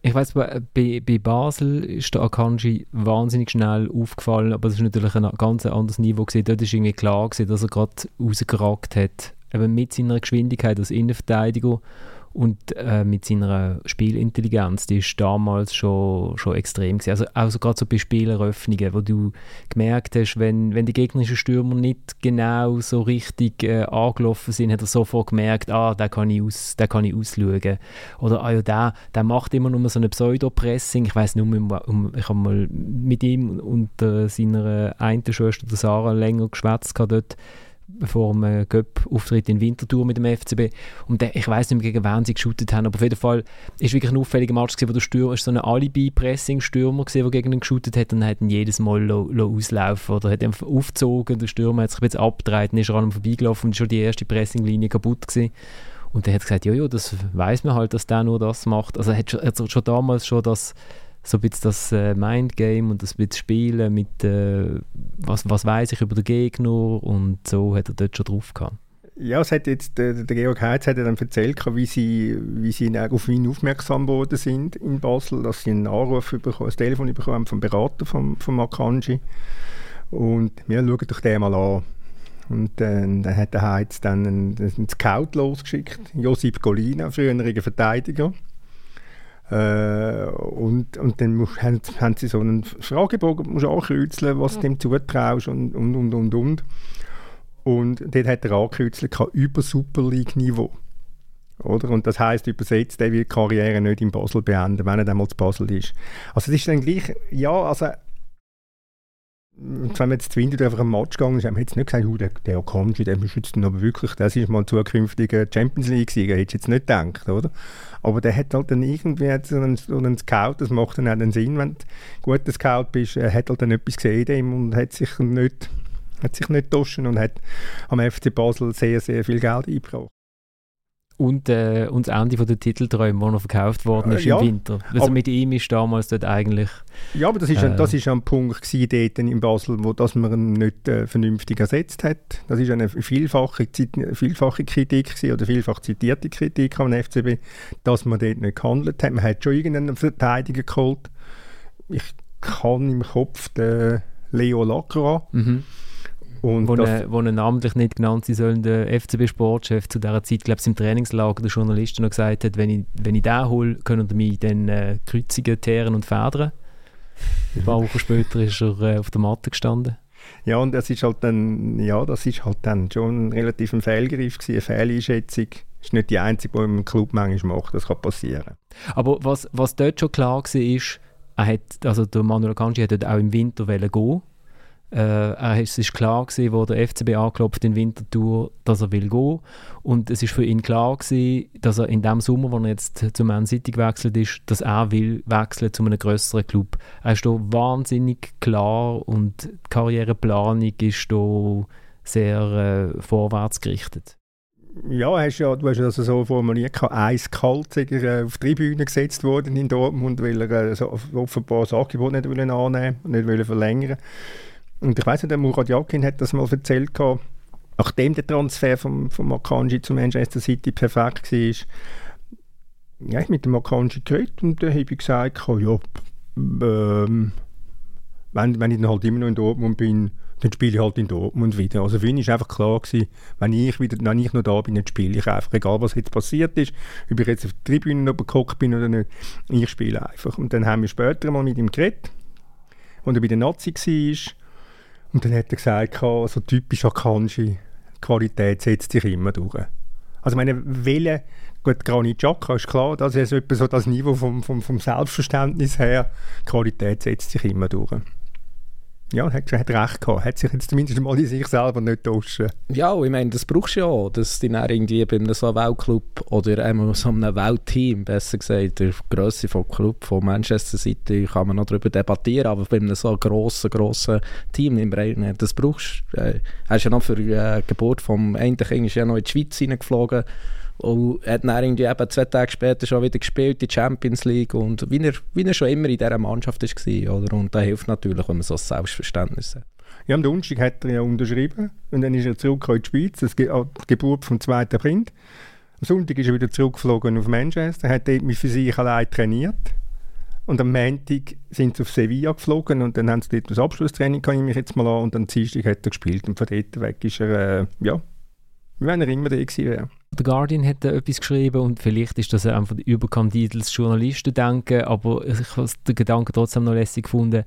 Ich weiß, bei, bei Basel ist der Akanji wahnsinnig schnell aufgefallen, aber das ist natürlich ein ganz anderes Niveau gewesen. Dort ist irgendwie klar gewesen, dass er gerade rausgeragt hat, eben mit seiner Geschwindigkeit als Innenverteidiger und äh, mit seiner Spielintelligenz, die ist damals schon, schon extrem gewesen. Also, also gerade so bei Spieleröffnungen, wo du gemerkt hast, wenn, wenn die gegnerischen Stürmer nicht genau so richtig äh, angelaufen sind, hat er sofort gemerkt, ah, da kann den kann ich ausschauen. Oder, ah ja, der, der macht immer nur so eine Pseudo-Pressing. Ich weiß nur, um, ich habe mal mit ihm und äh, seiner einen Schwester, Sarah, länger geschwätzt dort vor dem äh, Göpp-Auftritt in Winterthur mit dem FCB. Und der, ich weiß nicht mehr, gegen wen sie geshootet haben, aber auf jeden Fall ist wirklich ein auffälliger Match gewesen, wo der Stürmer so ein Alibi-Pressing-Stürmer der gegen ihn geshootet hat und hat ihn jedes Mal lo, lo auslaufen oder hat ihn aufgezogen. Der Stürmer hat sich bisschen abgedreht und ist an ihm vorbeigelaufen und schon die erste Pressinglinie kaputt gewesen. Und er hat gesagt, ja, ja, das weiß man halt, dass der nur das macht. Also er hat schon, er hat schon damals schon das so ein bisschen das äh, Mindgame und das bisschen Spielen mit, äh, was, was weiß ich über den Gegner und so hat er dort schon drauf gehabt. Ja, es hat jetzt, der, der Georg Heitz hat dann erzählt, wie sie, wie sie auf ihn aufmerksam geworden sind in Basel, dass sie einen Anruf bekommen, ein Telefon bekommen haben vom Berater von, von Makanji und wir schauen doch den mal an. Und äh, dann hat der Heitz dann einen, einen Scout losgeschickt, Josip Golina, früheriger Verteidiger, und, und dann musst, haben, haben sie so einen Fragebogen, musst ankreuzeln, was du dem zutraust und, und, und, und, und. Und dort hat er angekreuzelt, über Super League-Niveau. Oder? Und das heißt übersetzt, der wird die Karriere nicht in Basel beenden, wenn er dann mal zu Basel ist. Also es ist dann gleich, ja, also wenn man jetzt zu Winter einfach ein Match gegangen ist, haben wir jetzt nicht gesagt, oh, der, der Okanji, der beschützt aber wirklich, das ist mal ein zukünftiger Champions League-Sieger, hätte ich jetzt nicht gedacht, oder? Aber der hat halt dann irgendwie so einen, so einen Scout, das macht dann auch den Sinn, wenn du guter Scout bist, er hat halt dann etwas gesehen ihm und hat sich nicht, hat sich nicht getauscht und hat am FC Basel sehr, sehr viel Geld eingebracht. Und, äh, und das Ende der Titelträume, wo noch verkauft worden ist äh, ja, im Winter. Also mit ihm ist damals dort eigentlich... Ja, aber das ist, äh, ein, das ist ein Punkt gewesen, dort in Basel, wo dass man ihn nicht äh, vernünftig ersetzt hat. Das ist eine vielfache, vielfache Kritik gewesen, oder vielfach zitierte Kritik am FCB, dass man dort nicht gehandelt hat. Man hat schon irgendeinen Verteidiger geholt. Ich kann im Kopf den Leo Lacroix. Mhm und wo, wo ne namentlich nicht genannt sein sollen, der FCB-Sportchef zu dieser Zeit, glaube ich, im Trainingslager der Journalisten noch gesagt hat, wenn ich, wenn ich den hole, können wir mich dann äh, kreuzigen, teeren und federn. Ein paar Wochen später ist er äh, auf der Matte gestanden. Ja, und das ist halt dann, ja, das ist halt dann schon relativ ein Fehlgriff gewesen, eine Fehleinschätzung. Das ist nicht die einzige, die im Club manchmal macht, das kann passieren. Aber was, was dort schon klar war, ist, er hat, also der Manuel Kanji hat dort auch im Winter gehen äh, es ist klar gewesen, wo der FCB anklopft in Winterthur, dass er will gehen. Und es ist für ihn klar gewesen, dass er in dem Sommer, wo er jetzt zu Man City gewechselt ist, dass er will wechseln zu einem größeren Club. Er ist da wahnsinnig klar und die Karriereplanung ist da sehr äh, vorwärts. Ja, hast ja, du hast das so formuliert, eiskalt äh, auf die Tribüne gesetzt worden in Dortmund, weil er äh, offenbar das Angebot nicht annehmen und nicht verlängern wollte. Und ich weiß nicht, der Murat Yakin hat das mal erzählt, nachdem der Transfer von, von Makanji zu Manchester City perfekt war, ja, ich mit dem Makanji geredet und dann habe ich gesagt, ja, ähm, wenn, wenn ich dann halt immer noch in Dortmund bin, dann spiele ich halt in Dortmund wieder. Also für ihn war einfach klar, gewesen, wenn ich, wieder, wenn ich noch da bin, dann spiele ich einfach. Egal, was jetzt passiert ist, ob ich jetzt auf der Tribüne geguckt bin oder nicht, ich spiele einfach. Und dann haben wir später mal mit ihm geredet, als er bei den Nazi war Und dann hat er gesagt, so typisch Akanji, Qualität setzt sich immer durch. Also meine Wille, gut, Granit Xhaka ist klar, das ist etwa so das Niveau vom, vom, vom Selbstverständnis her, Qualität setzt sich immer durch. Ja, hat, hat recht gehabt. Hat sich jetzt zumindest mal in sich selber nicht tauschen. Ja, ich meine, das brauchst du ja auch, dass du dann irgendwie bei einem so einem Weltclub oder einmal so einem Weltteam, besser gesagt, der Größe vom Club von Manchester City, kann man noch darüber debattieren, aber bei einem so grossen, grossen Team im Breiten, das brauchst du. Äh, ist ja noch für die äh, Geburt vom einen Kind ist ja noch in die Schweiz hineingeflogen und hat dann irgendwie eben zwei Tage später schon wieder gespielt in der Champions League und wie er, wie er schon immer in dieser Mannschaft war. Und das hilft natürlich, wenn man so ein Selbstverständnis hat. Ja, am Donnerstag hat er ja unterschrieben und dann ist er zurück in die Schweiz, das die Geburt vom zweiten Kind. Am Sonntag ist er wieder zurückgeflogen auf Manchester, hat dort für sich allein trainiert. Und am Montag sind sie auf Sevilla geflogen und dann haben sie dort das Abschlusstraining, kann ich mich jetzt mal an, und am Dienstag hat er gespielt und von dort weg ist er, äh, ja, wenn er immer da gewesen wäre. Der Guardian hat da etwas geschrieben und vielleicht ist das einfach überkandidels Journalistendenken, aber ich habe den Gedanken trotzdem noch lässig gefunden,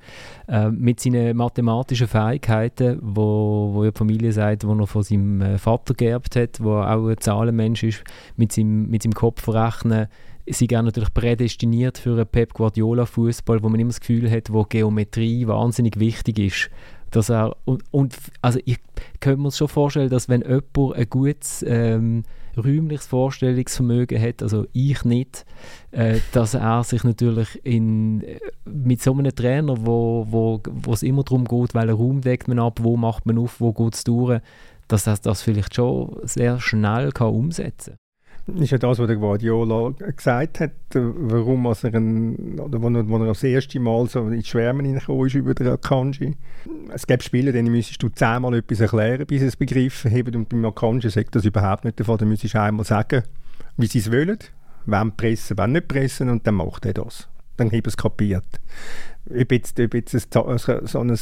äh, mit seinen mathematischen Fähigkeiten, wo, wo die Familie sagt, wo er von seinem äh, Vater geerbt hat, wo auch ein Zahlenmensch ist, mit seinem, mit seinem Kopf rechnen, sie gerne natürlich prädestiniert für einen Pep Guardiola Fußball, wo man immer das Gefühl hat, wo Geometrie wahnsinnig wichtig ist. Dass er und, und also ich könnte mir schon vorstellen, dass wenn jemand ein gutes ähm, räumliches Vorstellungsvermögen hat, also ich nicht, äh, dass er sich natürlich in, mit so einem Trainer, wo, wo, wo es immer darum geht, welchen Raum deckt man ab, wo macht man auf, wo geht es durch, dass er das vielleicht schon sehr schnell kann umsetzen kann ist ja das, was der Guardiola gesagt hat, warum er, ein, oder wo er, wo er das erste Mal so ins Schwärmen hineingekommen ist über den Akanji. Es gibt Spiele, denen müsstest du zehnmal etwas erklären, bis sie es begriffen haben. Und beim Akanji sagt das überhaupt nicht davon. Dann müsstest du einmal sagen, wie sie es wollen, wann pressen, wann nicht pressen und dann macht er das. Dann habe ich es kapiert. Ob jetzt, ob jetzt ein, so ein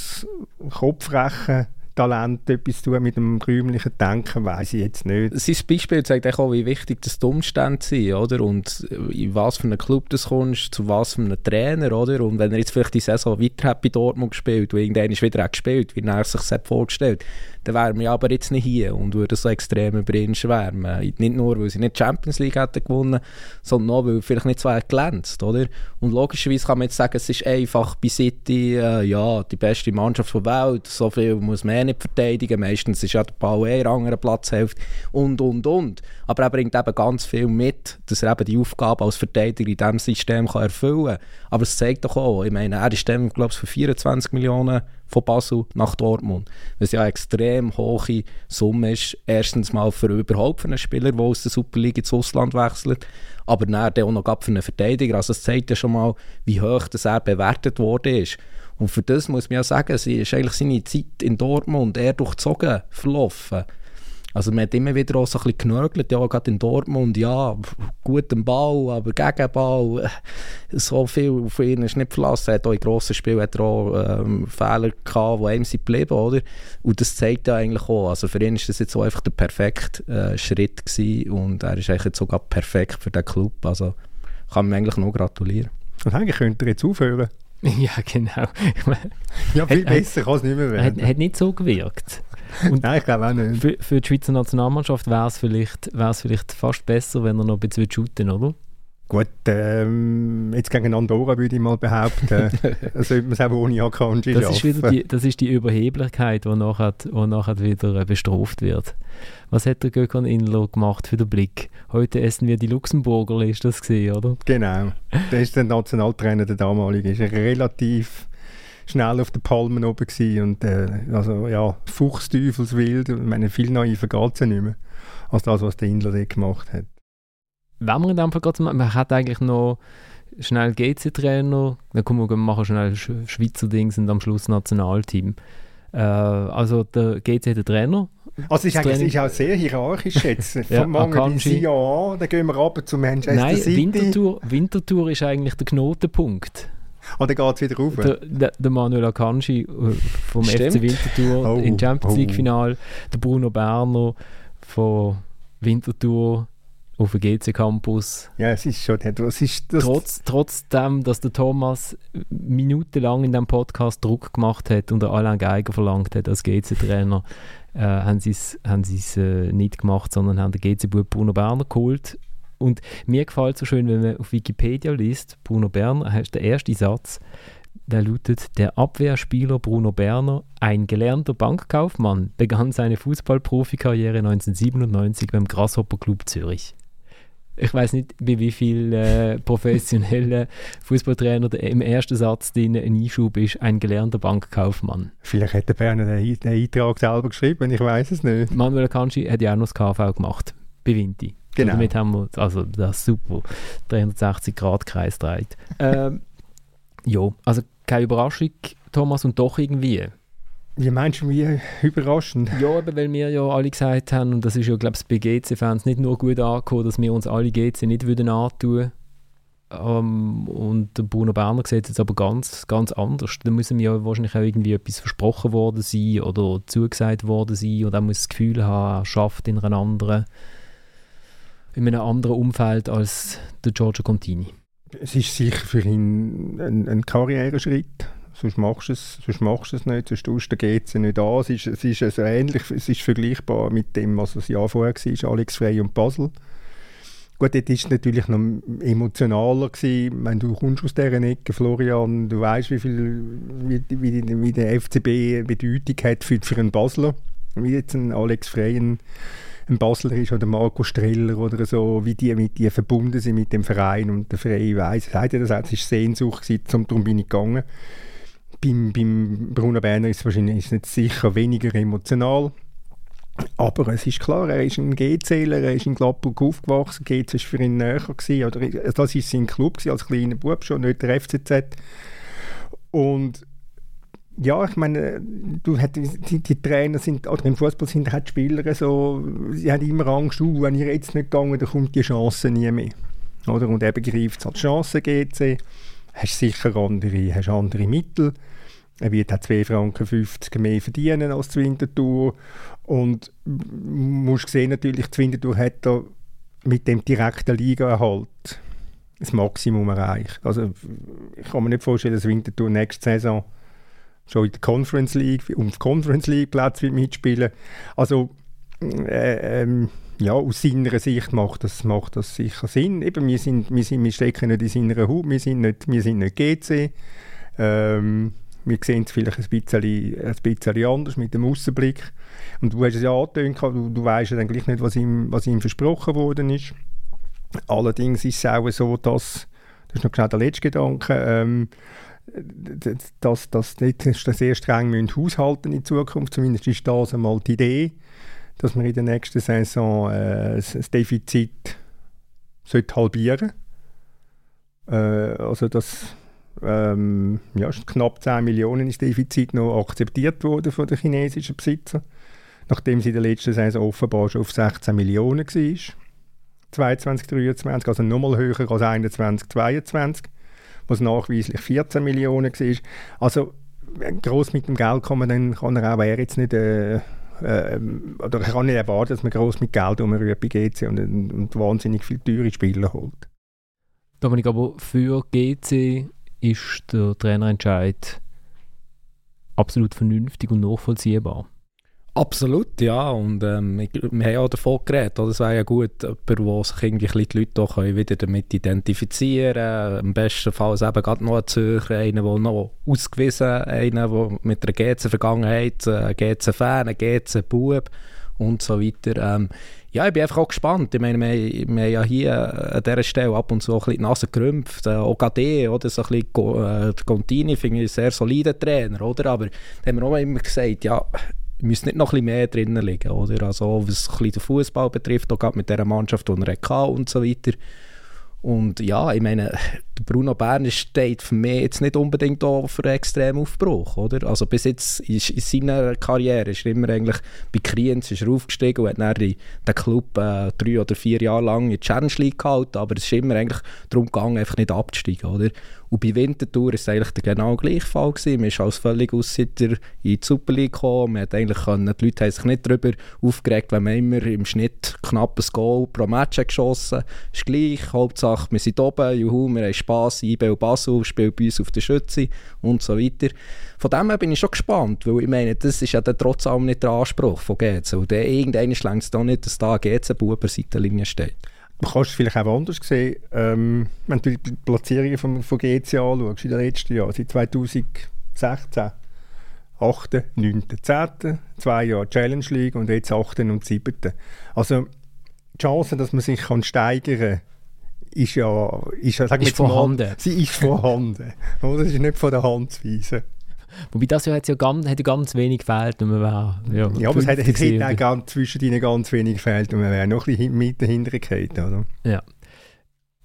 Kopfrechen Talent etwas zu tun mit dem räumlichen Denken, weiß ich jetzt nicht. Sein Beispiel zeigt auch, wie wichtig das die Umstände sind, oder? Und in was für einen Club du kommst, zu was für einem Trainer, oder? Und wenn er jetzt vielleicht die Saison weiter hat bei Dortmund gespielt und irgendwann ist wieder gespielt, wie er sich das vorgestellt dann wären wir aber jetzt nicht hier und würden so extrem über ihn schwärmen. Nicht nur, weil sie nicht die Champions League hätten gewonnen, sondern auch, weil vielleicht nicht so glänzt, oder? Und logischerweise kann man jetzt sagen, es ist einfach bei City, äh, ja, die beste Mannschaft der Welt, so viel muss man eh nicht verteidigen, meistens ist ja der Ball eh in einer Platzhälfte und, und, und. Aber er bringt eben ganz viel mit, dass er eben die Aufgabe als Verteidiger in diesem System kann erfüllen kann. Aber es zeigt doch auch, ich meine, er ist dann, glaube ich, für 24 Millionen von Basel nach Dortmund. Was ja eine extrem hohe Summe ist. Erstens mal für überhaupt für einen Spieler, der aus der Superliga ins Ausland wechselt, aber dann auch noch für einen Verteidiger. Also es zeigt ja schon mal, wie hoch das er bewertet worden ist. Und für das muss man ja sagen, es ist eigentlich seine Zeit in Dortmund eher durchzogen verlaufen. Also man hat immer wieder auch so ein bisschen genörgelt, ja, gerade in Dortmund, ja, guter Ball, aber Gegenball, so viel auf ihn ist nicht verlassen. Er hat auch in grossen Spielen hat er auch ähm, Fehler gehabt, die einem sind geblieben, oder? Und das zeigt ja eigentlich auch, also für ihn ist das jetzt so einfach der perfekte äh, Schritt gewesen und er ist eigentlich jetzt sogar perfekt für den Club, also kann man eigentlich nur gratulieren. Und eigentlich könnte er jetzt aufhören. Ja, genau. ja, viel besser kann es nicht mehr werden. Hat, hat nicht so gewirkt. Und Nein, ich glaube auch nicht. Für, für die Schweizer Nationalmannschaft wäre es vielleicht, vielleicht fast besser, wenn er noch ein bisschen shooten oder? Gut, ähm, jetzt gegen Andorra würde ich mal behaupten, sollte man es auch ohne Akanji das ist wieder die, Das ist die Überheblichkeit, die nachher, die nachher wieder äh, bestraft wird. Was hat der Gökhan Inler gemacht für den Blick? Heute essen wir die Luxemburger, ist das gesehen, oder? Genau, der ist der Nationaltrainer, der damalige. Ist relativ schnell auf den Palmen oben gewesen und äh, also ja, Fuchsteufelswild, ich meine, viel naiver geht es ja nicht mehr, als das, was der Indler dort gemacht hat. Wenn man in dem Fall gerade man hat eigentlich noch schnell GC-Trainer, dann kommen wir machen schnell Schweizer Dings und am Schluss Nationalteam. Äh, also der GC hat den Trainer, also es ist, eigentlich, ist auch sehr hierarchisch jetzt. ja, Vom Mangel Sion, dann gehen wir runter zu Manchester Nein, City. Winterthur, Winterthur ist eigentlich der Knotenpunkt. Und dann geht es wieder rauf. Der, der, der Manuel Akanji äh, vom Stimmt. FC Winterthur oh, im Champions League-Final, oh. der Bruno Berner von Winterthur auf dem GC-Campus. Ja, es ist schon etwas. Ist das Trotz, trotzdem, dass der Thomas minutenlang in diesem Podcast Druck gemacht hat und Alain Geiger verlangt hat als GC-Trainer, äh, haben sie es haben äh, nicht gemacht, sondern haben den GC-Bub Bruno Berner geholt. Und mir gefällt es so schön, wenn man auf Wikipedia liest, Bruno Berner, heißt der erste Satz, der lautet, der Abwehrspieler Bruno Berner, ein gelernter Bankkaufmann, begann seine Fußballprofikarriere 1997 beim Grasshopper Club Zürich. Ich weiß nicht, bei wie vielen äh, professionellen Fußballtrainer im ersten Satz drin ein Einschub ist, ein gelernter Bankkaufmann. Vielleicht hat der Berner den, den Eintrag selber geschrieben, ich weiß es nicht. Manuel Kanji hat ja auch noch das KV gemacht, bei Vinti. Genau. Damit haben wir, also das ist super, 360-Grad-Kreis dreht. ähm, ja, also keine Überraschung, Thomas, und doch irgendwie. Wie meinst du, wie überraschend? Ja, eben, weil wir ja alle gesagt haben, und das ist ja, glaube ich, bei GC-Fans nicht nur gut angekommen, dass wir uns alle GC nicht würden antun ähm, und der Bruno Berner sieht es jetzt aber ganz, ganz anders. Da müssen wir ja wahrscheinlich auch irgendwie etwas versprochen worden sein oder zugesagt worden sein und er muss das Gefühl haben, er schafft in einer anderen in einem anderen Umfeld als der Giorgio Contini. Es ist sicher für ihn ein, ein Karriereschritt. Sonst machst du es, sonst machst du es nicht, sonst tust du GC nicht an. Es ist, es ist also ähnlich, es ist vergleichbar mit dem, was das Jahr vorher war, Alex Frey und Basel. Gut, dort war es natürlich noch emotionaler. Gewesen. Wenn du kommst aus dieser Ecke, Florian, du weißt, wie, viel, wie, wie, wie der FCB Bedeutung hat für, für einen Basler. Wie jetzt ein Alex Frey, ein, ein Basler ist oder Marco Streller oder so, wie die mit dir verbunden sind mit dem Verein und der Frey weiss, sagt ja das auch, es war Sehnsucht, gewesen, darum bin ich gegangen. Beim, beim Bruno Berner ist es wahrscheinlich ist nicht sicher weniger emotional. Aber es ist klar, er ist ein GCler, er ist in Gladburg aufgewachsen, GC war für ihn näher. Gewesen, oder, das war sein Club gewesen, als kleiner Bub schon, nicht der FCZ. Und ja, ich meine, du hat, die, die, Trainer sind, oder im Fußball sind halt Spieler so, sie haben immer Angst, uh, wenn ihr jetzt nicht gegangen, dann kommt die Chance nie mehr. Oder? Und eben greift es als Chance GC, hast sicher andere, hast andere Mittel. Er wird auch 2,50 Franken mehr verdienen als die Winterthur. Und musst sehen, natürlich, die Winterthur hat da mit dem direkten Ligaerhalt das Maximum erreicht. Also ich kann mir nicht vorstellen, dass Winterthur nächste Saison schon in der Conference League, um die Conference League Platz mitspielen. Also äh, ähm, ja, aus seiner Sicht macht das, macht das sicher Sinn. Eben, wir, sind, wir, sind, wir stecken nicht in seiner Haut, wir sind nicht, wir sind nicht GC. Ähm, wir sehen es vielleicht ein bisschen, ein bisschen anders mit dem Außenblick. Und du hast es ja angetönt, du, du weißt ja dann gleich nicht, was ihm, was ihm versprochen worden ist. Allerdings ist es auch so, dass, das ist noch genau der letzte Gedanke, ähm, dass, dass nicht sehr streng müssen haushalten in Zukunft. Zumindest ist das einmal die Idee, dass man in der nächsten Saison äh, das Defizit sollte halbieren äh, Also das ähm, ja, knapp 10 Millionen ist Defizit noch akzeptiert worden von den chinesischen Besitzern, nachdem sie in der letzten Saison offenbar schon auf 16 Millionen war. 22, 23, also nochmal höher als 21, 22, was nachweislich 14 Millionen war. Also groß mit dem Geld man dann kann er auch er jetzt nicht äh, äh, oder ich kann nicht erwarten, dass man groß mit Geld umrührt bei GC und, und wahnsinnig viele teure Spieler holt. Dominik, aber für GC ist der Trainerentscheid absolut vernünftig und nachvollziehbar. Absolut, ja. Und ähm, wir haben ja davon geredet, oder? es wäre ja gut, jemand, wo sich die Leute auch wieder damit identifizieren können. Im besten Fall eben gerade noch ein Zürcher, einer, der noch ausgewiesen einer, der mit einer GC-Vergangenheit, ein GC-Fan, GC-Bub und so weiter. Ähm, ja, ich bin einfach auch gespannt. Ich meine, wir, wir haben ja hier an dieser Stelle ab und zu ein bisschen die Nase gerümpft. Äh, OKD, oder? So ein bisschen, äh, Contini finde ich einen sehr soliden Trainer, oder? Aber da haben wir auch immer gesagt, ja, müsste nicht noch ein bisschen mehr drinnen liegen, oder? Also, was den Fußball betrifft, auch gerade mit dieser Mannschaft, die er hatte und so weiter. Und ja, ich meine, Bruno Berner steht für mich jetzt nicht unbedingt da für einen extremen Aufbruch, oder? Also bis jetzt ist in seiner Karriere ist er immer eigentlich bei Kriens ist er aufgestiegen und hat dann den Club äh, drei oder vier Jahre lang in die Challenge League gehalten, aber es ist immer eigentlich darum gegangen, einfach nicht abzusteigen, oder? Und bei Winterthur war es eigentlich der genau gleiche Fall. Gewesen. Man ist als völlig Aussitter in die Super League gekommen. Man hat eigentlich können, die Leute haben sich nicht darüber aufgeregt, wenn man immer im Schnitt knappes Goal pro Match hat geschossen Ist gleich. Hauptsache, wir sind oben, juhu, wir haben Spass, IBE Basel spielt bei uns auf der Schütze und so weiter. Von dem her bin ich schon gespannt, weil ich meine, das ist ja dann trotz allem nicht der Anspruch von GC. Und irgendwann schlägt es da nicht, dass da GC-Bub an Seitenlinie steht. Du kannst es vielleicht auch anders sehen, ähm, wenn du die Platzierungen von, von GC anschaust in den letzten Jahren, seit 2016, 8., 9., 10., zwei Jahre Challenge League und jetzt 8. und 7. Also die Chance, dass man sich kann steigern kann, ist ja, ist, ja, ist vorhanden. Mal, sie ist vorhanden. Das ist nicht von der Hand zu weisen. Wobei das Jahr hat ja ganz, hat ja ganz wenig gefehlt und man war ja, ja aber es hat, es hat auch ganz, zwischen ihnen ganz wenig gefehlt und man wäre noch ein bisschen mit dahinter oder? Ja.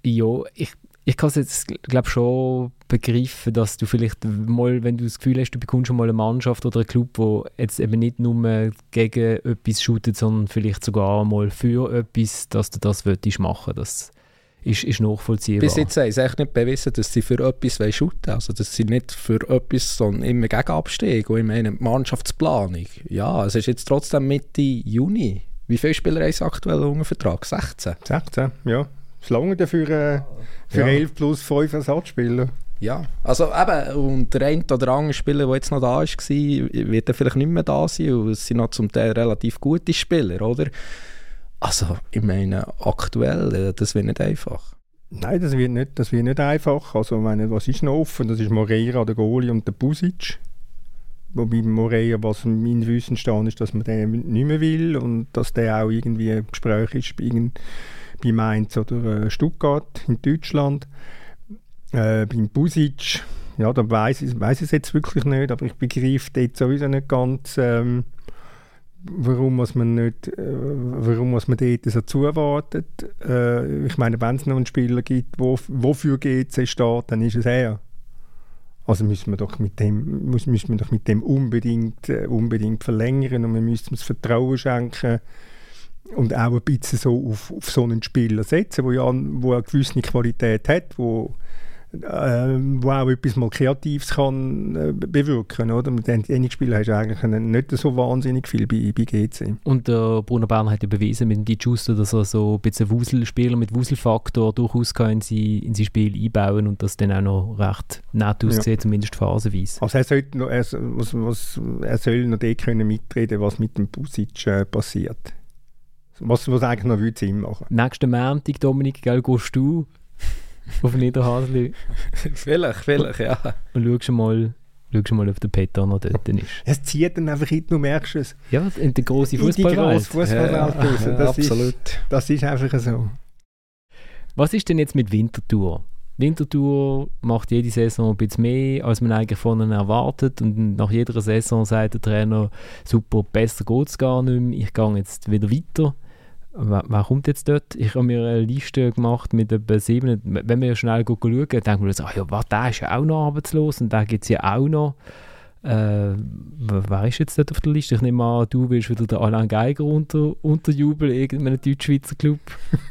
Ja, ich, ich kann es jetzt, glaube schon begreifen, dass du vielleicht mal, wenn du das Gefühl hast, du bekommst schon mal eine Mannschaft oder einen Club, wo jetzt eben nicht nur gegen etwas shootet, sondern vielleicht sogar mal für etwas, dass du das machen willst ist, ist nachvollziehbar. Bis jetzt haben sie echt nicht bewiesen, dass sie für etwas shooten wollen. Also, dass sie nicht für etwas, sondern immer gegen Abstieg. Und ich meine, Mannschaftsplanung. Ja, es ist jetzt trotzdem Mitte Juni. Wie viele Spieler haben sie aktuell unter Vertrag? 16? 16, ja. Das lange dafür äh, für ja. 11 plus 5 Ersatzspieler. Ja, also eben, und der eine oder andere Spieler, der jetzt noch da war, wird er vielleicht nicht mehr da sein. Und es sind noch zum Teil relativ gute Spieler, oder? Also, ich meine, aktuell, äh, das wird nicht einfach. Nein, das wird nicht, das wird nicht einfach. Also, ich meine, was ist noch offen? Das ist Moreira, der Goalie und der Busic. Wobei Moreira, was mein Wissen stand, ist, dass man den nicht mehr will und dass der auch irgendwie im Gespräch ist bei, Mainz oder äh, Stuttgart in Deutschland. Äh, beim Busic, ja, da weiß ich, ich es jetzt wirklich nicht, aber ich begreife dort sowieso nicht ganz, ähm, warum muss man nicht, äh, warum muss man dort so zuwartet. Äh, ich meine, wenn es noch einen Spieler gibt, wo, wofür GC steht, dann ist es er. Also müssen wir doch mit dem, muss, müssen wir doch mit dem unbedingt, äh, unbedingt verlängern und wir müssen das Vertrauen schenken und auch ein bisschen so auf, auf so einen Spieler setzen, wo ja wo eine gewisse Qualität hat, wo äh, wo auch etwas mal Kreatives kann äh, bewirken oder? Mit den Spielen hast du eigentlich nicht so wahnsinnig viel bei, bei GC. Und der Bruno Berner hat ja bewiesen mit dem Di Giusto, dass er so ein bisschen Wuselspieler mit Wuselfaktor durchaus kann in, sein, in sein Spiel einbauen und das dann auch noch recht nett aussieht, ja. zumindest phasenweise. Also er, sollte noch, er, was, was, er soll noch dort können mitreden was mit dem Pusic äh, passiert. Was, was eigentlich noch Sinn machen Nächsten Montag, Dominik, gell, gehst du auf Niederhasli. vielleicht, vielleicht, ja. Und schau mal, schau mal, ob der Peter noch dort ist. Es zieht dann einfach hin, du merkst es. Ja, in der grossen Fußballwelt. Fußballwelt ja, ja, das absolut. Ist, das ist einfach so. Was ist denn jetzt mit Winterthur? Winterthur macht jede Saison ein bisschen mehr, als man eigentlich von ihnen erwartet. Und nach jeder Saison sagt der Trainer, super, besser geht es gar nicht mehr, ich gehe jetzt wieder weiter wer, kommt jetzt dort? Ich habe mir eine Liste gemacht mit etwa sieben, wenn wir schnell schauen, denken wir so, ah ja, was, der ist ja auch noch arbeitslos und da gibt es ja auch noch. Äh, wer ist jetzt dort auf der Liste? Ich nehme an, du willst wieder den Alain Geiger unter, unterjubeln, irgendeinem Deutsch-Schweizer Club.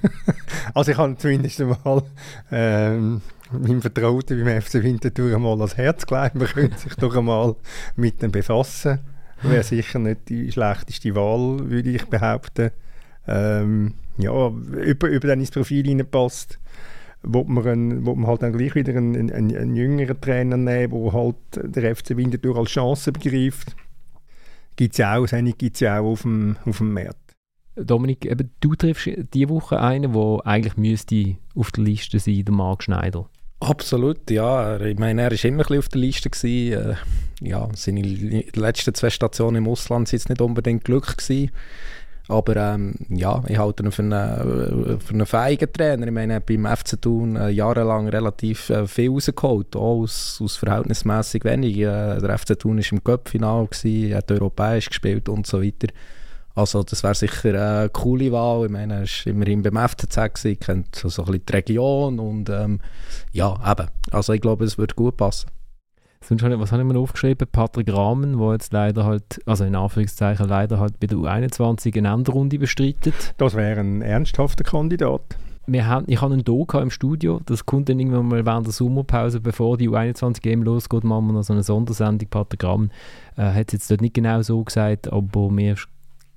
also ich habe zumindest einmal ähm, meinem Vertrauten beim FC Winterthur einmal ans Herz gelegt, man könnte sich doch einmal mit dem befassen. Wäre sicher nicht die schlechteste Wahl, würde ich behaupten ähm, ja, über, über dann ins Profil hineinpasst, wo man, wo man halt dann gleich wieder einen, einen, einen jüngeren Trainer nehmen, der halt der FC Winterthur als Chance begreift. Gibt es ja auch, gibt's ja auch auf dem, auf dem Markt. Dominik, eben, du triffst diese Woche einen, der eigentlich müsste auf der Liste sein, der Marc Schneider. Absolut, ja. Ich meine, er war immer ein bisschen auf der Liste. Gewesen. Äh, ja, seine letzten zwei Stationen im Ausland waren jetzt nicht unbedingt Glück. Gewesen. Aber ähm, ja, ich halte ihn für einen, für einen fähigen Trainer. Ich meine, beim FC Thun äh, jahrelang relativ äh, viel rausgeholt, auch aus, aus verhältnismäßig wenig. Äh, der FC Thun war im Cup-Final, hat europäisch gespielt und so weiter. Also das wäre sicher eine coole Wahl. Ich meine, er war immerhin beim FCZ, gewesen, kennt so, so ein bisschen die Region und ähm, ja, eben. Also ich glaube, es würde gut passen. Sonst was habe ich mir aufgeschrieben? Patrick Rahmen, der jetzt leider halt, also in Anführungszeichen leider halt bei der U21 eine Endrunde bestreitet. Das wäre ein ernsthafter Kandidat. Wir haben, ich habe einen Do im Studio, das kommt dann irgendwann mal während der Sommerpause, bevor die U21-Game losgeht, machen wir noch so eine Sondersendung. Patrick Rahmen äh, hat es jetzt dort nicht genau so gesagt, aber mir ist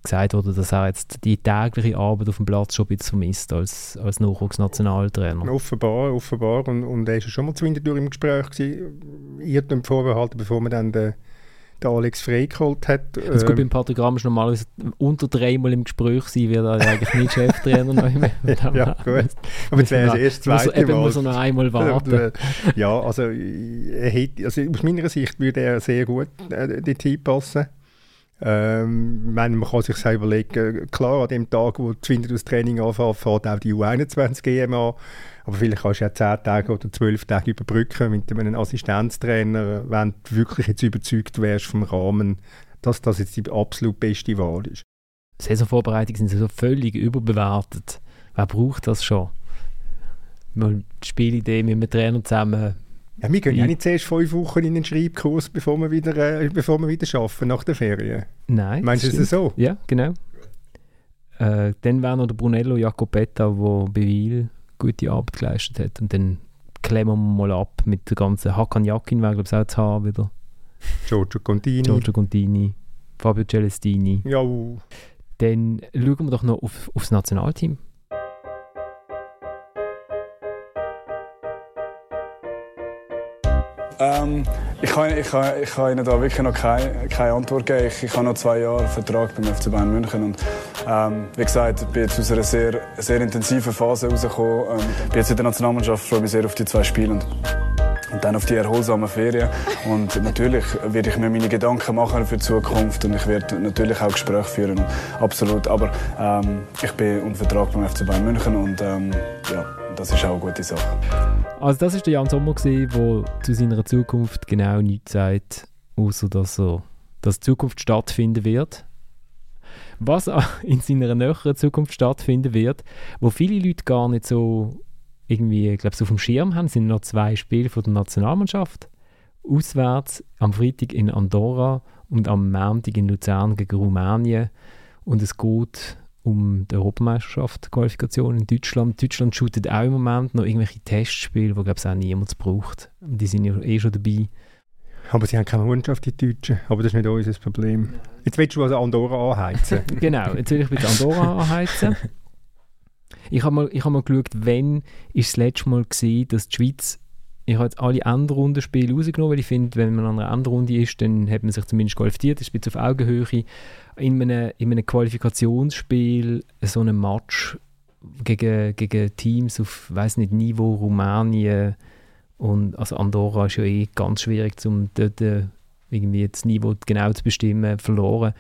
gesagt wurde, dass er jetzt die tägliche Arbeit auf dem Platz schon ein bisschen vermisst als, als Nachwuchsnationaltrainer. Offenbar, offenbar. Und, und er war schon mal zwischendurch im Gespräch. Gewesen. Ich habe vorbehalten, bevor man dann den, den Alex Frey geholt hat. Es ähm, beim Patrick Ramsch normalerweise unter dreimal im Gespräch sein, wird er eigentlich nicht Cheftrainer noch mehr. ja, gut. Aber jetzt wäre es erst das zweite Mal. muss er noch einmal warten. ja, also, er hätte, also aus meiner Sicht würde er sehr gut äh, die Team passen. Ähm, man kann sich selber überlegen, klar, an dem Tag, wo das Training anfängt, fährt auch die U21 EM an. Aber vielleicht kannst du ja 10 Tage oder 12 Tage überbrücken mit einem Assistenztrainer, wenn du wirklich jetzt überzeugt wärst vom Rahmen, dass das jetzt die absolut beste Wahl ist. Saisonvorbereitungen sind so völlig überbewertet. Wer braucht das schon? Mal die Spielidee mit einem Trainer zusammen ja, wir gehen ja nicht zuerst fünf Wochen in den Schreibkurs, bevor wir wieder, äh, bevor wir wieder arbeiten nach der Ferien. Nein. Meinst du es so? Ja, genau. Äh, dann wäre noch der Brunello Jacopetta, der bei Wiel gute Arbeit geleistet hat. Und dann klemmen wir mal ab mit der ganzen Hakan Jakin, wäre glaube ich auch zu haben wieder. Giorgio Contini. Giorgio Contini. Fabio Celestini. Ja. Dann schauen wir doch noch auf, aufs Nationalteam. Ähm, ich, kann, ich, kann, ich kann Ihnen da wirklich noch keine, keine Antwort geben. Ich, ich habe noch zwei Jahre Vertrag beim FC Bayern München. Und, ähm, wie gesagt, ich bin jetzt aus einer sehr, sehr intensiven Phase rausgekommen. Ähm, bin jetzt in der Nationalmannschaft, freue mich sehr auf die zwei Spiele. Und, und dann auf die erholsamen Ferien. Und natürlich werde ich mir meine Gedanken machen für die Zukunft und ich werde natürlich auch Gespräche führen. Absolut. Aber ähm, ich bin unter Vertrag beim FC Bayern München und ähm, ja, das ist auch eine gute Sache. Also das ist der Jan Sommer der zu seiner Zukunft genau nichts sagt, außer dass er, dass Zukunft stattfinden wird. Was in seiner näheren Zukunft stattfinden wird, wo viele Leute gar nicht so irgendwie, glaube auf dem Schirm haben, sind noch zwei Spiele von der Nationalmannschaft. Auswärts am Freitag in Andorra und am Montag in Luzern gegen Rumänien. Und es geht um die Europameisterschaft Qualifikation in Deutschland. Deutschland shootet auch im Moment noch irgendwelche Testspiele, die glaube ich auch niemand braucht. Die sind ja eh schon dabei. Aber sie haben keine Mannschaft, die Deutschen. Aber das ist nicht unser Problem. Jetzt willst du also Andorra anheizen. genau, jetzt will ich bitte Andorra anheizen. Ich habe mal, hab mal geschaut, wann ist das letzte Mal gewesen, dass die Schweiz ich habe jetzt alle Endrundenspiele rausgenommen, weil ich finde, wenn man an einer Endrunde ist, dann hat man sich zumindest qualifiziert, ist ein bisschen auf Augenhöhe. In einem, in einem Qualifikationsspiel so einem Match gegen, gegen Teams auf, weiß nicht, Niveau Rumänien und also Andorra ist ja eh ganz schwierig, um dort äh, irgendwie das Niveau genau zu bestimmen, verloren.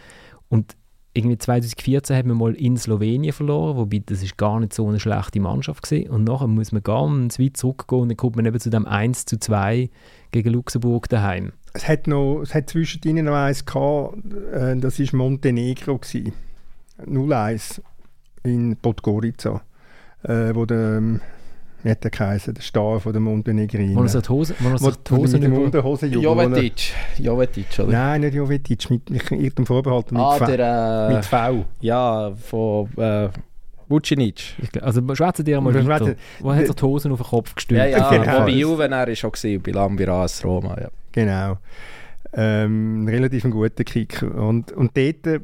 Und irgendwie 2014 haben wir mal in Slowenien verloren, wobei das ist gar nicht so eine schlechte Mannschaft gewesen. Und nachher muss man ganz weit zurückgehen und dann kommt man eben zu dem 1 zu 2 gegen Luxemburg daheim. Es hat, noch, es hat zwischen ihnen noch eins gehabt, äh, das war Montenegro. Gewesen. 0-1 in Podgorica, äh, wo der ähm, wie hat der geheißen, der Star von der Montenegrinen. Wo er sich die Hose, wo er sich die Hose mit dem Unterhose Jovetic. Jovetic, oder? Nein, nicht Jovetic, mit irgendeinem Vorbehalt mit, ah, der, äh, mit V. Ja, von äh, Vucinic. Also schwätzen dir mal weiter. Wo hat er die Hosen auf den Kopf gestülpt? Ja, ja, genau. bei Juve er ist schon gesehen, bei Lambiras, Roma, ja. Genau. Ähm, relativ ein guter Kick. Und, und dort, äh,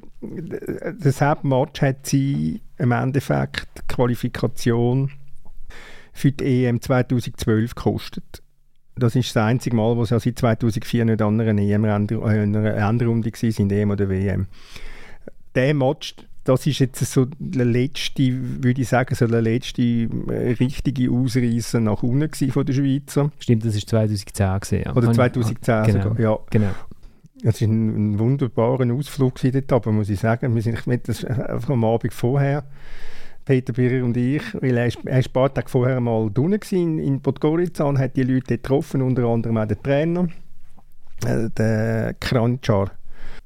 das Hauptmatch hat sie im Endeffekt Qualifikation für die EM 2012 gekostet. Das ist das einzige Mal, wo sie seit 2004 nicht an einer EM-Endrunde äh, sind, EM oder WM. Der Match, das ist jetzt so der letzte, würde ich sagen, so der letzte äh, richtige Ausreißer nach unten von der Schweizer. Stimmt, das ist 2010 gesehen. Ja. Oder 2010 ah, genau, sogar, ja. Genau. Es war ein, ein wunderbarer Ausflug dort, aber muss ich sagen, wir sind mit das, einfach am Abend vorher Peter Birrer und ich, weil er, ist, er ist ein paar Tage vorher mal in, in Podgorica und hat die Leute getroffen, unter anderem auch den Trainer, äh, den Krančar.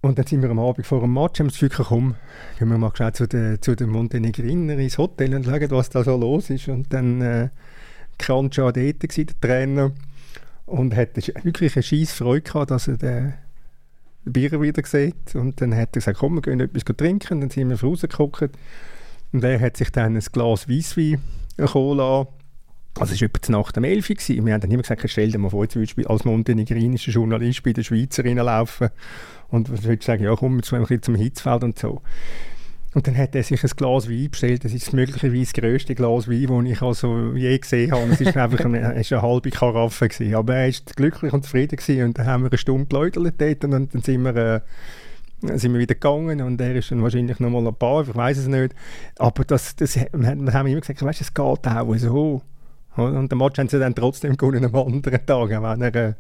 Und dann sind wir am Abend vor dem Match, haben das Gefühl, gehen wir mal schnell zu den, zu den Montenegrinern ins Hotel und schauen, was da so los ist. Und dann äh, Kranz war dort, gewesen, der Trainer, und hat wirklich eine scheisse Freude gehabt, dass er den Bier wieder sieht. Und dann hat er gesagt, komm, wir gehen etwas trinken. Dann sind wir rausgeguckt. Und er hat sich dann ein Glas Weisswein Cola also es war etwa nach dem 11 Uhr. Wir haben dann immer gesagt, stell dir mal vor, jetzt würdest als montenegrinischer Journalist bei den Schweizerinnen laufen und du würdest sagen, ja komm, jetzt ein bisschen zum Hitzfeld und so. Und dann hat er sich ein Glas Wein bestellt. Das ist möglicherweise das grösste Glas Wein, das ich also je gesehen habe. Es war einfach eine, eine halbe Karaffe. Gewesen. Aber er war glücklich und zufrieden. Gewesen. Und dann haben wir eine Stunde geläutert dort und dann sind wir... Äh, sind wir wieder gegangen und er ist dann wahrscheinlich noch mal ein paar, ich weiß es nicht. Aber das, das, wir haben immer gesagt, weißt, es geht auch so. Und den Match haben sie dann trotzdem gewonnen am anderen Tag, wenn er äh,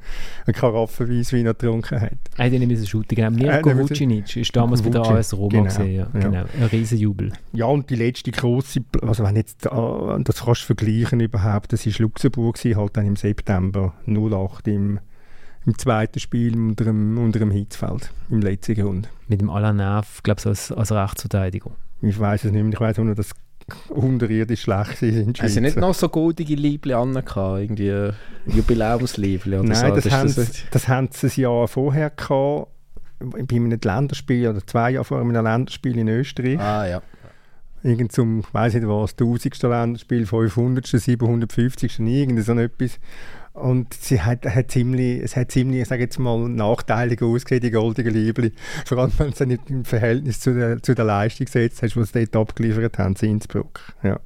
eine Karaffe Weisswein getrunken hat. Er hat ihn müssen shooten, genau. Mirko äh, Vucinic ist damals bei der AS Roma genau, gesehen, ja. ja. Genau. Ein Riesenjubel. Ja, und die letzte große, also wenn jetzt äh, das kannst du vergleichen überhaupt, das war Luxemburg, halt dann im September 08 im, im zweiten Spiel unter dem, unter dem Hitzfeld, im letzten Grund. Mit dem Alain Neff, glaube ich, als, als Rechtsverteidiger. Ich weiß es nicht mehr, ich weiß nur, dass unterirdisch schlecht sind. Haben sie nicht noch so goldige Liebli an irgendwie äh, Jubiläumsliebli oder Nein, so? das, das, haben sie, das haben sie ein Jahr vorher gehabt, bei einem Länderspiel oder zwei Jahre vor einem Länderspiel in Österreich. Ah ja. Irgend zum, ich weiß nicht was, 1000. Länderspiel, 500., 750. irgend so etwas. Und sie hat, hat ziemlich, es hat ziemlich, ich sage jetzt mal, nachteilig ausgesehen, die goldenen Liebli. Vor allem, wenn du sie nicht im Verhältnis zu der, zu der Leistung gesetzt hast, die sie dort abgeliefert haben, in Innsbruck. Ja.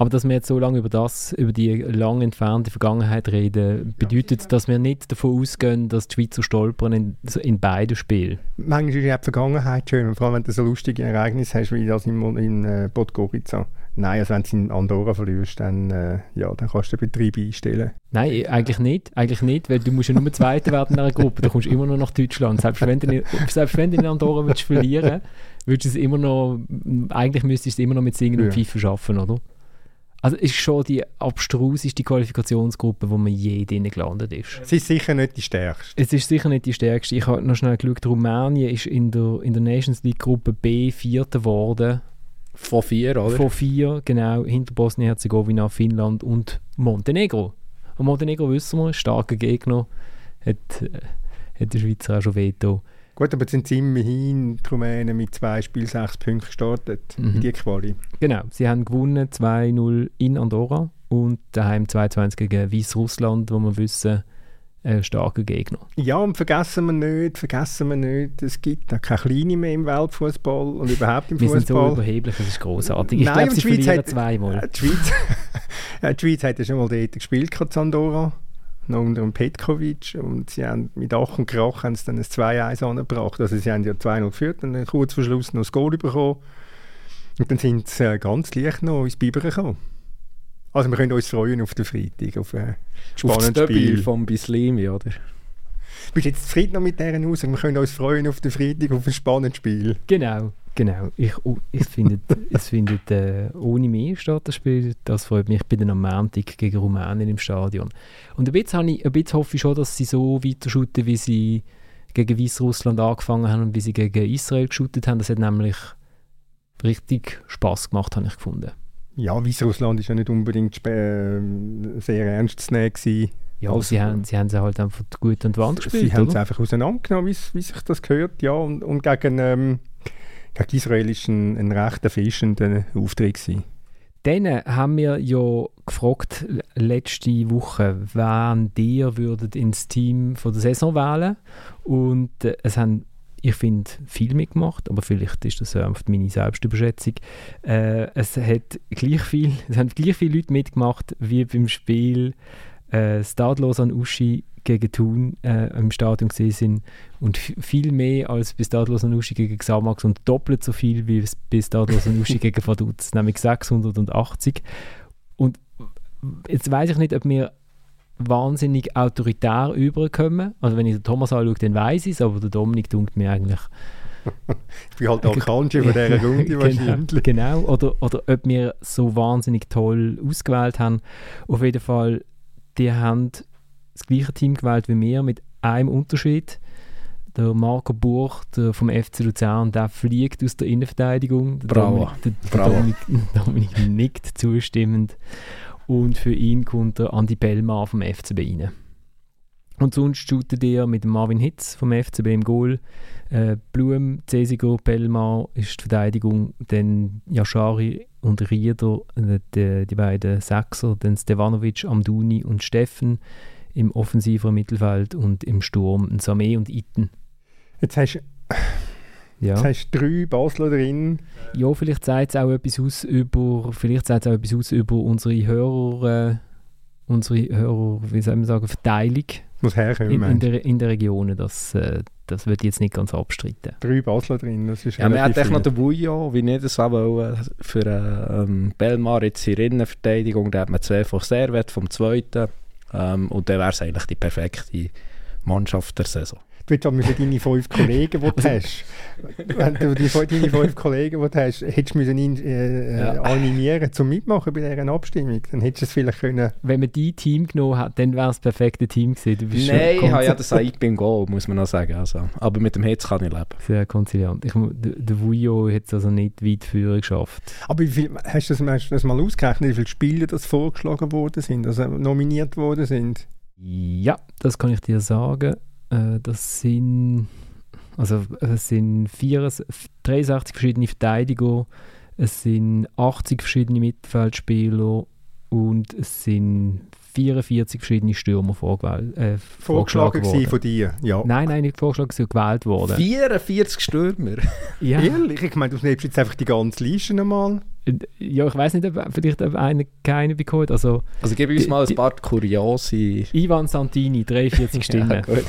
Aber dass wir jetzt so lange über das, über die lang entfernte Vergangenheit reden, bedeutet, dass wir nicht davon ausgehen, dass die Schweizer stolpern in, in beiden Spielen. Manchmal ist ja die Vergangenheit schön, vor allem wenn du so lustige Ereignisse hast wie das in, in äh, Podgorica. Nein, also wenn du in Andorra verlierst, dann, äh, ja, dann kannst du den Betrieb einstellen. Nein, eigentlich nicht. Eigentlich nicht, weil du musst ja nur Zweiter werden in einer Gruppe. Du kommst immer noch nach Deutschland. Selbst wenn du, selbst wenn du in Andorra willst verlieren willst, du es immer noch, eigentlich müsstest du es immer noch mit Singen und Pfeifen schaffen, oder? Also ist schon die abstruseste Qualifikationsgruppe, wo man je drin gelandet ist. Es ist sicher nicht die stärkste. Es ist sicher nicht die stärkste. Ich habe noch schnell geschaut, Rumänien ist in der, in der Nations League Gruppe B Vierter geworden. Von vier, oder? Von vier, genau. Hinter Bosnien-Herzegowina, Finnland und Montenegro. Und Montenegro wissen wir, starker Gegner. Hat, äh, hat der Schweizer auch schon veto. Gut, aber jetzt sind sie immerhin die Rumänen mit zwei Spielen sechs Punkten gestartet mhm. in die Quali. Genau, sie haben gewonnen 2-0 in Andorra und daheim 2-2 gegen Weißrussland, wo wir wissen, ein starker Gegner. Ja, und vergessen wir nicht, vergessen wir nicht, es gibt auch keine Kleine mehr im Weltfußball und überhaupt im Fußball. Wir sind so überheblich, das ist großartig. Ich glaube, sie Schweiz verlieren hat, zweimal. Die Schweiz, die Schweiz hat ja schon mal dort gespielt, Andorra noch unter dem Petkovic und sie haben mit Ach und Krach haben sie dann ein 2-1 angebracht. Also sie haben ja 2-0 geführt und dann kurz vor Schluss noch das Goal bekommen. Und dann sind sie äh, ganz leicht noch ins Biber gekommen. Also wir können uns freuen auf den Freitag, auf ein spannendes auf Spiel. vom Bislimi, oder? Bist du jetzt zufrieden mit dieser Aussage? Wir können uns freuen auf den Freitag, auf ein spannendes Spiel. Genau. Genau, ich, ich finde, es findet äh, ohne mehr statt, das Spiel. Das freut mich. Ich bin dann am Montag gegen Rumänien im Stadion. Und ein bisschen, ich, ein bisschen hoffe ich schon, dass sie so weiter shooten, wie sie gegen Weißrussland angefangen haben und wie sie gegen Israel geshootet haben. Das hat nämlich richtig Spaß gemacht, habe ich gefunden. Ja, Weißrussland ist ja nicht unbedingt äh, sehr ernst zu nehmen. Gewesen. Ja, also, sie, haben, sie haben sie halt einfach gut an die Wand gespielt. Sie haben es einfach auseinandergenommen, wie sich das gehört. Ja, und, und gegen. Ähm, gegen Israel war ein, ein recht erfrischender Auftritt. Gewesen. Dann haben wir ja gefragt letzte Woche, wen ihr würdet ins Team von der Saison wählen und äh, es haben ich finde, viel mitgemacht, aber vielleicht ist das äh, meine Selbstüberschätzung. Äh, es, hat gleich viel, es haben gleich viele Leute mitgemacht wie beim Spiel äh, Stadlos an Uschi gegen Thun äh, im Stadion gesehen sind und viel mehr als bis Stadlos an Uschi gegen Xamax und doppelt so viel wie bis Stadlos an Uschi gegen Vaduz, nämlich 680. Und jetzt weiß ich nicht, ob wir wahnsinnig autoritär überkommen. Also wenn ich den Thomas anschaue, dann weiß ich es, aber der Dominik dunkt mir eigentlich ich bin halt auch Kanji von dieser Runde genau, wahrscheinlich. Genau, oder, oder ob wir so wahnsinnig toll ausgewählt haben. Auf jeden Fall die haben das gleiche Team gewählt wie wir mit einem Unterschied. der Marco Burch der vom FC Luzern, der fliegt aus der Innenverteidigung. Der Bravo. Dominik, der, Bravo. Dominik, Dominik nickt zustimmend. Und für ihn kommt der Andi Bellmar vom FCB rein. Und sonst shootet er mit Marvin Hitz vom FCB im Goal. Äh, Blum, Cesiger, Bellmar ist die Verteidigung. Dann Yashari und Rieder, äh, die, die beiden Sechser. Dann Stevanovic, Amduni und Steffen im offensiven Mittelfeld und im Sturm Samé und Iten. Jetzt hast du Ja. jetzt hast du drei Basler drin. ja, vielleicht sagt es auch etwas aus über, vielleicht sagt auch etwas aus über unsere Hörer, äh, unsere Hörer, wie soll man sagen, Verteilung Muss herkommen. in, in, der, in der Region. Das, äh, das wird jetzt nicht ganz abstreiten. Drei Basler drin, das ist Ja, wir relativ hatten echt noch den Bouillon, wie nicht das auch wollen, für äh, ähm, Belmar jetzt in der Innenverteidigung, da hat man zwei von Servet vom zweiten ähm, und dann wäre es eigentlich die perfekte Mannschaft der Saison. Du willst aber für deine fünf Kollegen, die du hast. Wenn du die, deine fünf Kollegen, die du hast, hättest du müssen ihn, äh, Ja. äh, animieren zum Mitmachen bei dieser Abstimmung. Dann hättest du es vielleicht können. Wenn man die Team genommen hat, dann wäre es das perfekte Team gewesen. Du bist schon Nein, ich habe ja das ich bin Goal, muss man noch sagen. Also. Aber mit dem Hitz kann ich leben. Sehr konziliant. Ich, der Vujo hat es also nicht weit führen geschafft. Aber wie viel, hast, du das, hast du das mal ausgerechnet, wie viele Spiele das vorgeschlagen worden sind, also nominiert worden sind? Ja, das kann ich dir sagen. Äh, das sind also es sind 64, 63 verschiedene Verteidiger, es sind 80 verschiedene Mittelfeldspieler und es sind 44 verschiedene Stürmer vorgewählt, äh, Vorgeschlagen vorgeschlagen worden. von dir? Ja. Nein, nein, nicht vorgeschlagen, sind gewählt worden. 44 Stürmer. Ja, Ehrlich? Ich meine, du nimmst jetzt einfach die ganze Liste nochmal. Ja, ich weiß nicht, ob vielleicht ob einer keine bekommen hat. Also Also gib uns mal ein paar kuriose... Ivan Santini, 43 Stimmen. Ja, gut.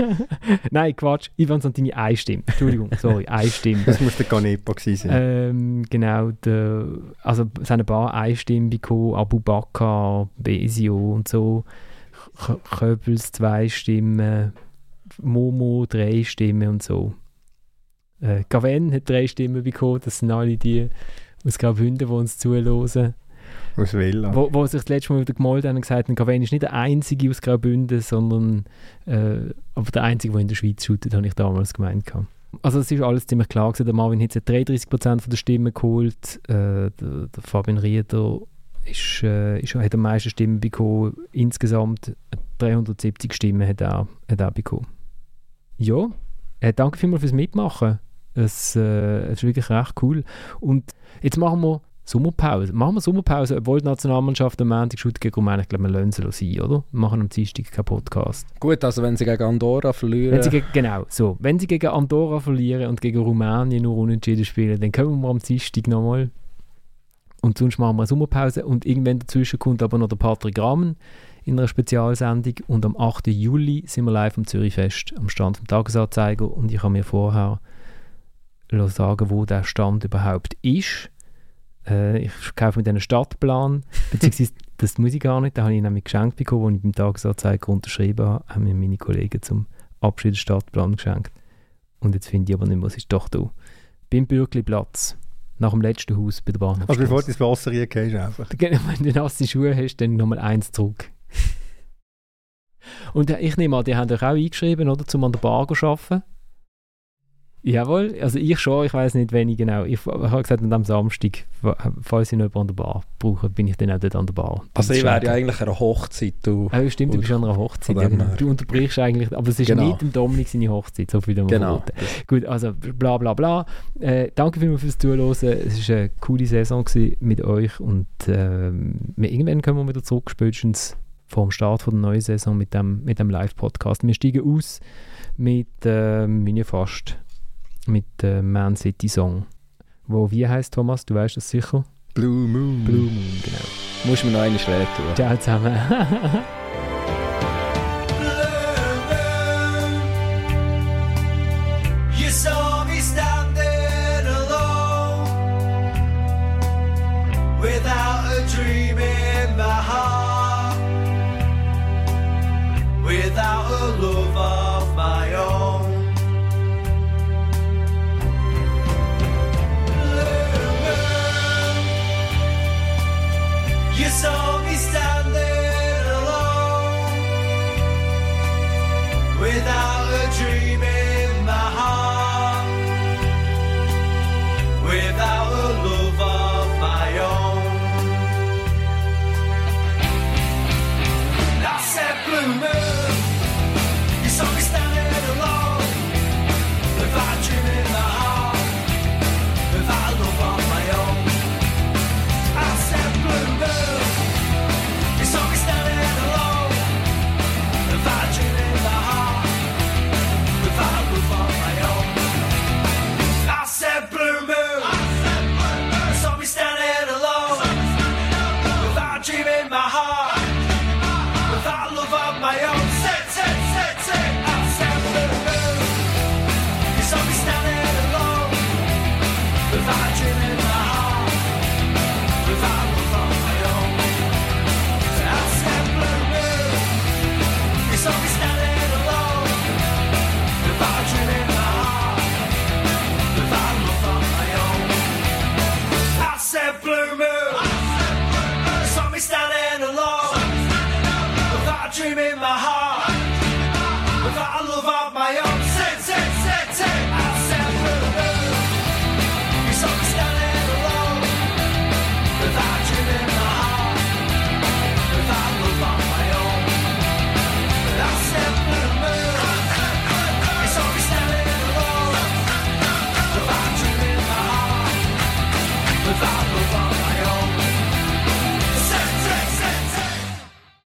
nein, Quatsch, Ivan Santini, eine Stimme. Entschuldigung, sorry, eine Stimme. Das muss der Ganepa gewesen sein. Ähm, genau, der, also es haben ein paar Einstimmen bekommen, Abu Bakr, Besio und so, Köbels zwei Stimmen, Momo drei Stimmen und so. Äh, Gaven hat drei Stimmen bekommen, das sind alle die aus Graubünden, die uns zuhören. Aus Vella. Wo, wo sich das letzte Mal wieder gemeldet haben und gesagt haben, Gaven ist nicht der einzige aus Graubünden, sondern äh, aber der einzige, der in der Schweiz shootet, habe ich damals gemeint. gehabt. Also es ist alles ziemlich klar gewesen. Der Marvin hat 33% der Stimmen geholt, äh, der, der Fabian Rieder ist, äh, ist, hat am meisten Stimmen bekommen. Insgesamt 370 Stimmen hat er, hat er bekommen. Ja, äh, danke vielmals fürs Mitmachen. Es, äh, es ist wirklich recht cool. Und jetzt machen wir Sommerpause. Machen wir Sommerpause, obwohl die Nationalmannschaft am Montag shootet gegen Rumänien. Ich glaube, wir lassen sie sein, oder? Wir machen am Dienstag keinen Podcast. Gut, also wenn sie gegen Andorra verlieren... Wenn sie gegen, genau, so. Wenn sie gegen Andorra verlieren und gegen Rumänien nur unentschieden spielen, dann kommen wir am Dienstag nochmal. Und sonst machen wir eine Sommerpause. Und irgendwann dazwischen kommt aber noch der Patrick Rahmen in einer Spezialsendung. Und am 8. Juli sind wir live am Zürichfest, am Stand vom Tagesanzeiger. Und ich habe mir vorher sagen, wo der Stand überhaupt ist. Äh, ich kaufe mir dann einen Stadtplan, beziehungsweise das muss ich gar nicht, den habe ich nämlich geschenkt bekommen, als ich beim Tagesanzeiger unterschrieben habe, haben mir meine Kollegen zum Abschied den Stadtplan geschenkt. Und jetzt finde ich aber nicht mehr, es ist doch da. Beim Bürgliplatz, nach dem letzten Haus bei der Bahnhofstrasse. Also bevor du ins Wasser reingehst einfach. Genau, wenn du nasse Schuhe hast, dann nochmal eins zurück. Und äh, ich nehme an, die haben euch auch eingeschrieben, oder, zum an der Bar zu arbeiten. Jawohl, also ich schon, ich weiß nicht, wenn ich genau. Ich, ich habe gesagt, am Samstag, fa- falls ich noch jemanden an der Bar brauche, bin ich dann auch dort an der Bar. Also ich wäre ja eigentlich an einer Hochzeit. Du. Ah, stimmt, du bist an einer Hochzeit. Ja, genau. Du unterbrichst eigentlich, aber es ist Genau. nicht im Dominik seine Hochzeit, so viel wir Genau. Gut, also bla bla bla. Äh, danke vielmals fürs Zuhören. Es war eine coole Saison mit euch und wir, irgendwann kommen wir wieder zurück, spätestens vor dem Start von der neuen Saison mit dem, mit dem Live-Podcast. Wir steigen aus mit ähm, ja fast mit dem Man City Song. Wo wie heißt Thomas? Du weißt das sicher? Blue Moon. Blue Moon, genau. Musst du mir noch eine Schräg tun. Ciao zusammen.